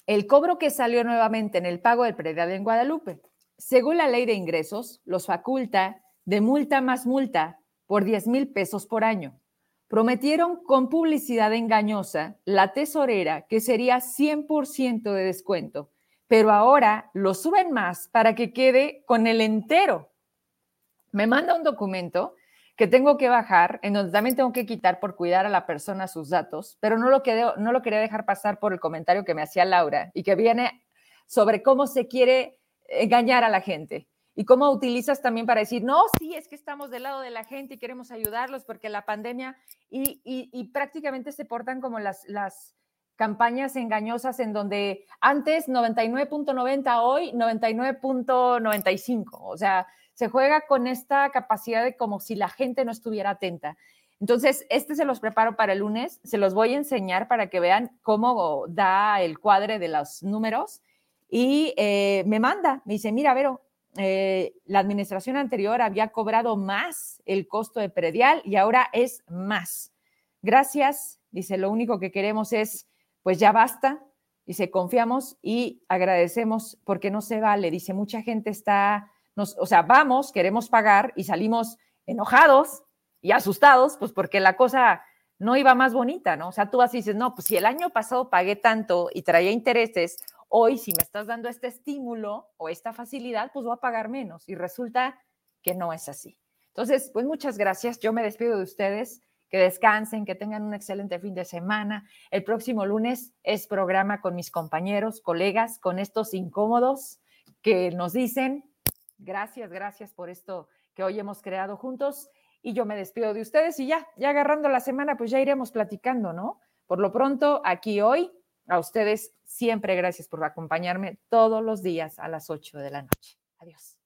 el cobro que salió nuevamente en el pago del predial en Guadalupe. Según la ley de ingresos, los faculta de multa más multa por 10 mil pesos por año. Prometieron con publicidad engañosa la tesorera que sería 100% de descuento, pero ahora lo suben más para que quede con el entero. Me manda un documento que tengo que bajar, en donde también tengo que quitar por cuidar a la persona sus datos, pero no lo, no lo quería dejar pasar por el comentario que me hacía Laura y que viene sobre cómo se quiere engañar a la gente. y cómo utilizas también para decir, no, sí, es que estamos del lado de la gente y queremos ayudarlos porque la pandemia y, y, prácticamente se portan como las, las campañas engañosas en donde antes 99.90, hoy 99.95. O sea, se juega con esta capacidad de como si la gente no estuviera atenta. Entonces, este se los preparo para el lunes, se los voy a enseñar para que vean cómo da el cuadre de los números y eh, me manda, me dice, mira, Vero, eh, la administración anterior había cobrado más el costo de predial y ahora es más. Gracias, dice, lo único que queremos es, pues ya basta, dice, confiamos y agradecemos porque no se vale, dice, mucha gente está, nos, o sea, vamos, queremos pagar y salimos enojados y asustados, pues porque la cosa no iba más bonita, ¿no? O sea, tú vas y dices, no, pues si el año pasado pagué tanto y traía intereses, hoy si me estás dando este estímulo o esta facilidad, pues voy a pagar menos. Y resulta que no es así. Entonces, pues muchas gracias. Yo me despido de ustedes. Que descansen, que tengan un excelente fin de semana. El próximo lunes es programa con mis compañeros, colegas, con estos incómodos que nos dicen, gracias, gracias por esto que hoy hemos creado juntos. Y yo me despido de ustedes y ya, ya agarrando la semana, pues ya iremos platicando, ¿no? Por lo pronto, aquí hoy, a ustedes siempre gracias por acompañarme todos los días a las 8 de la noche. Adiós.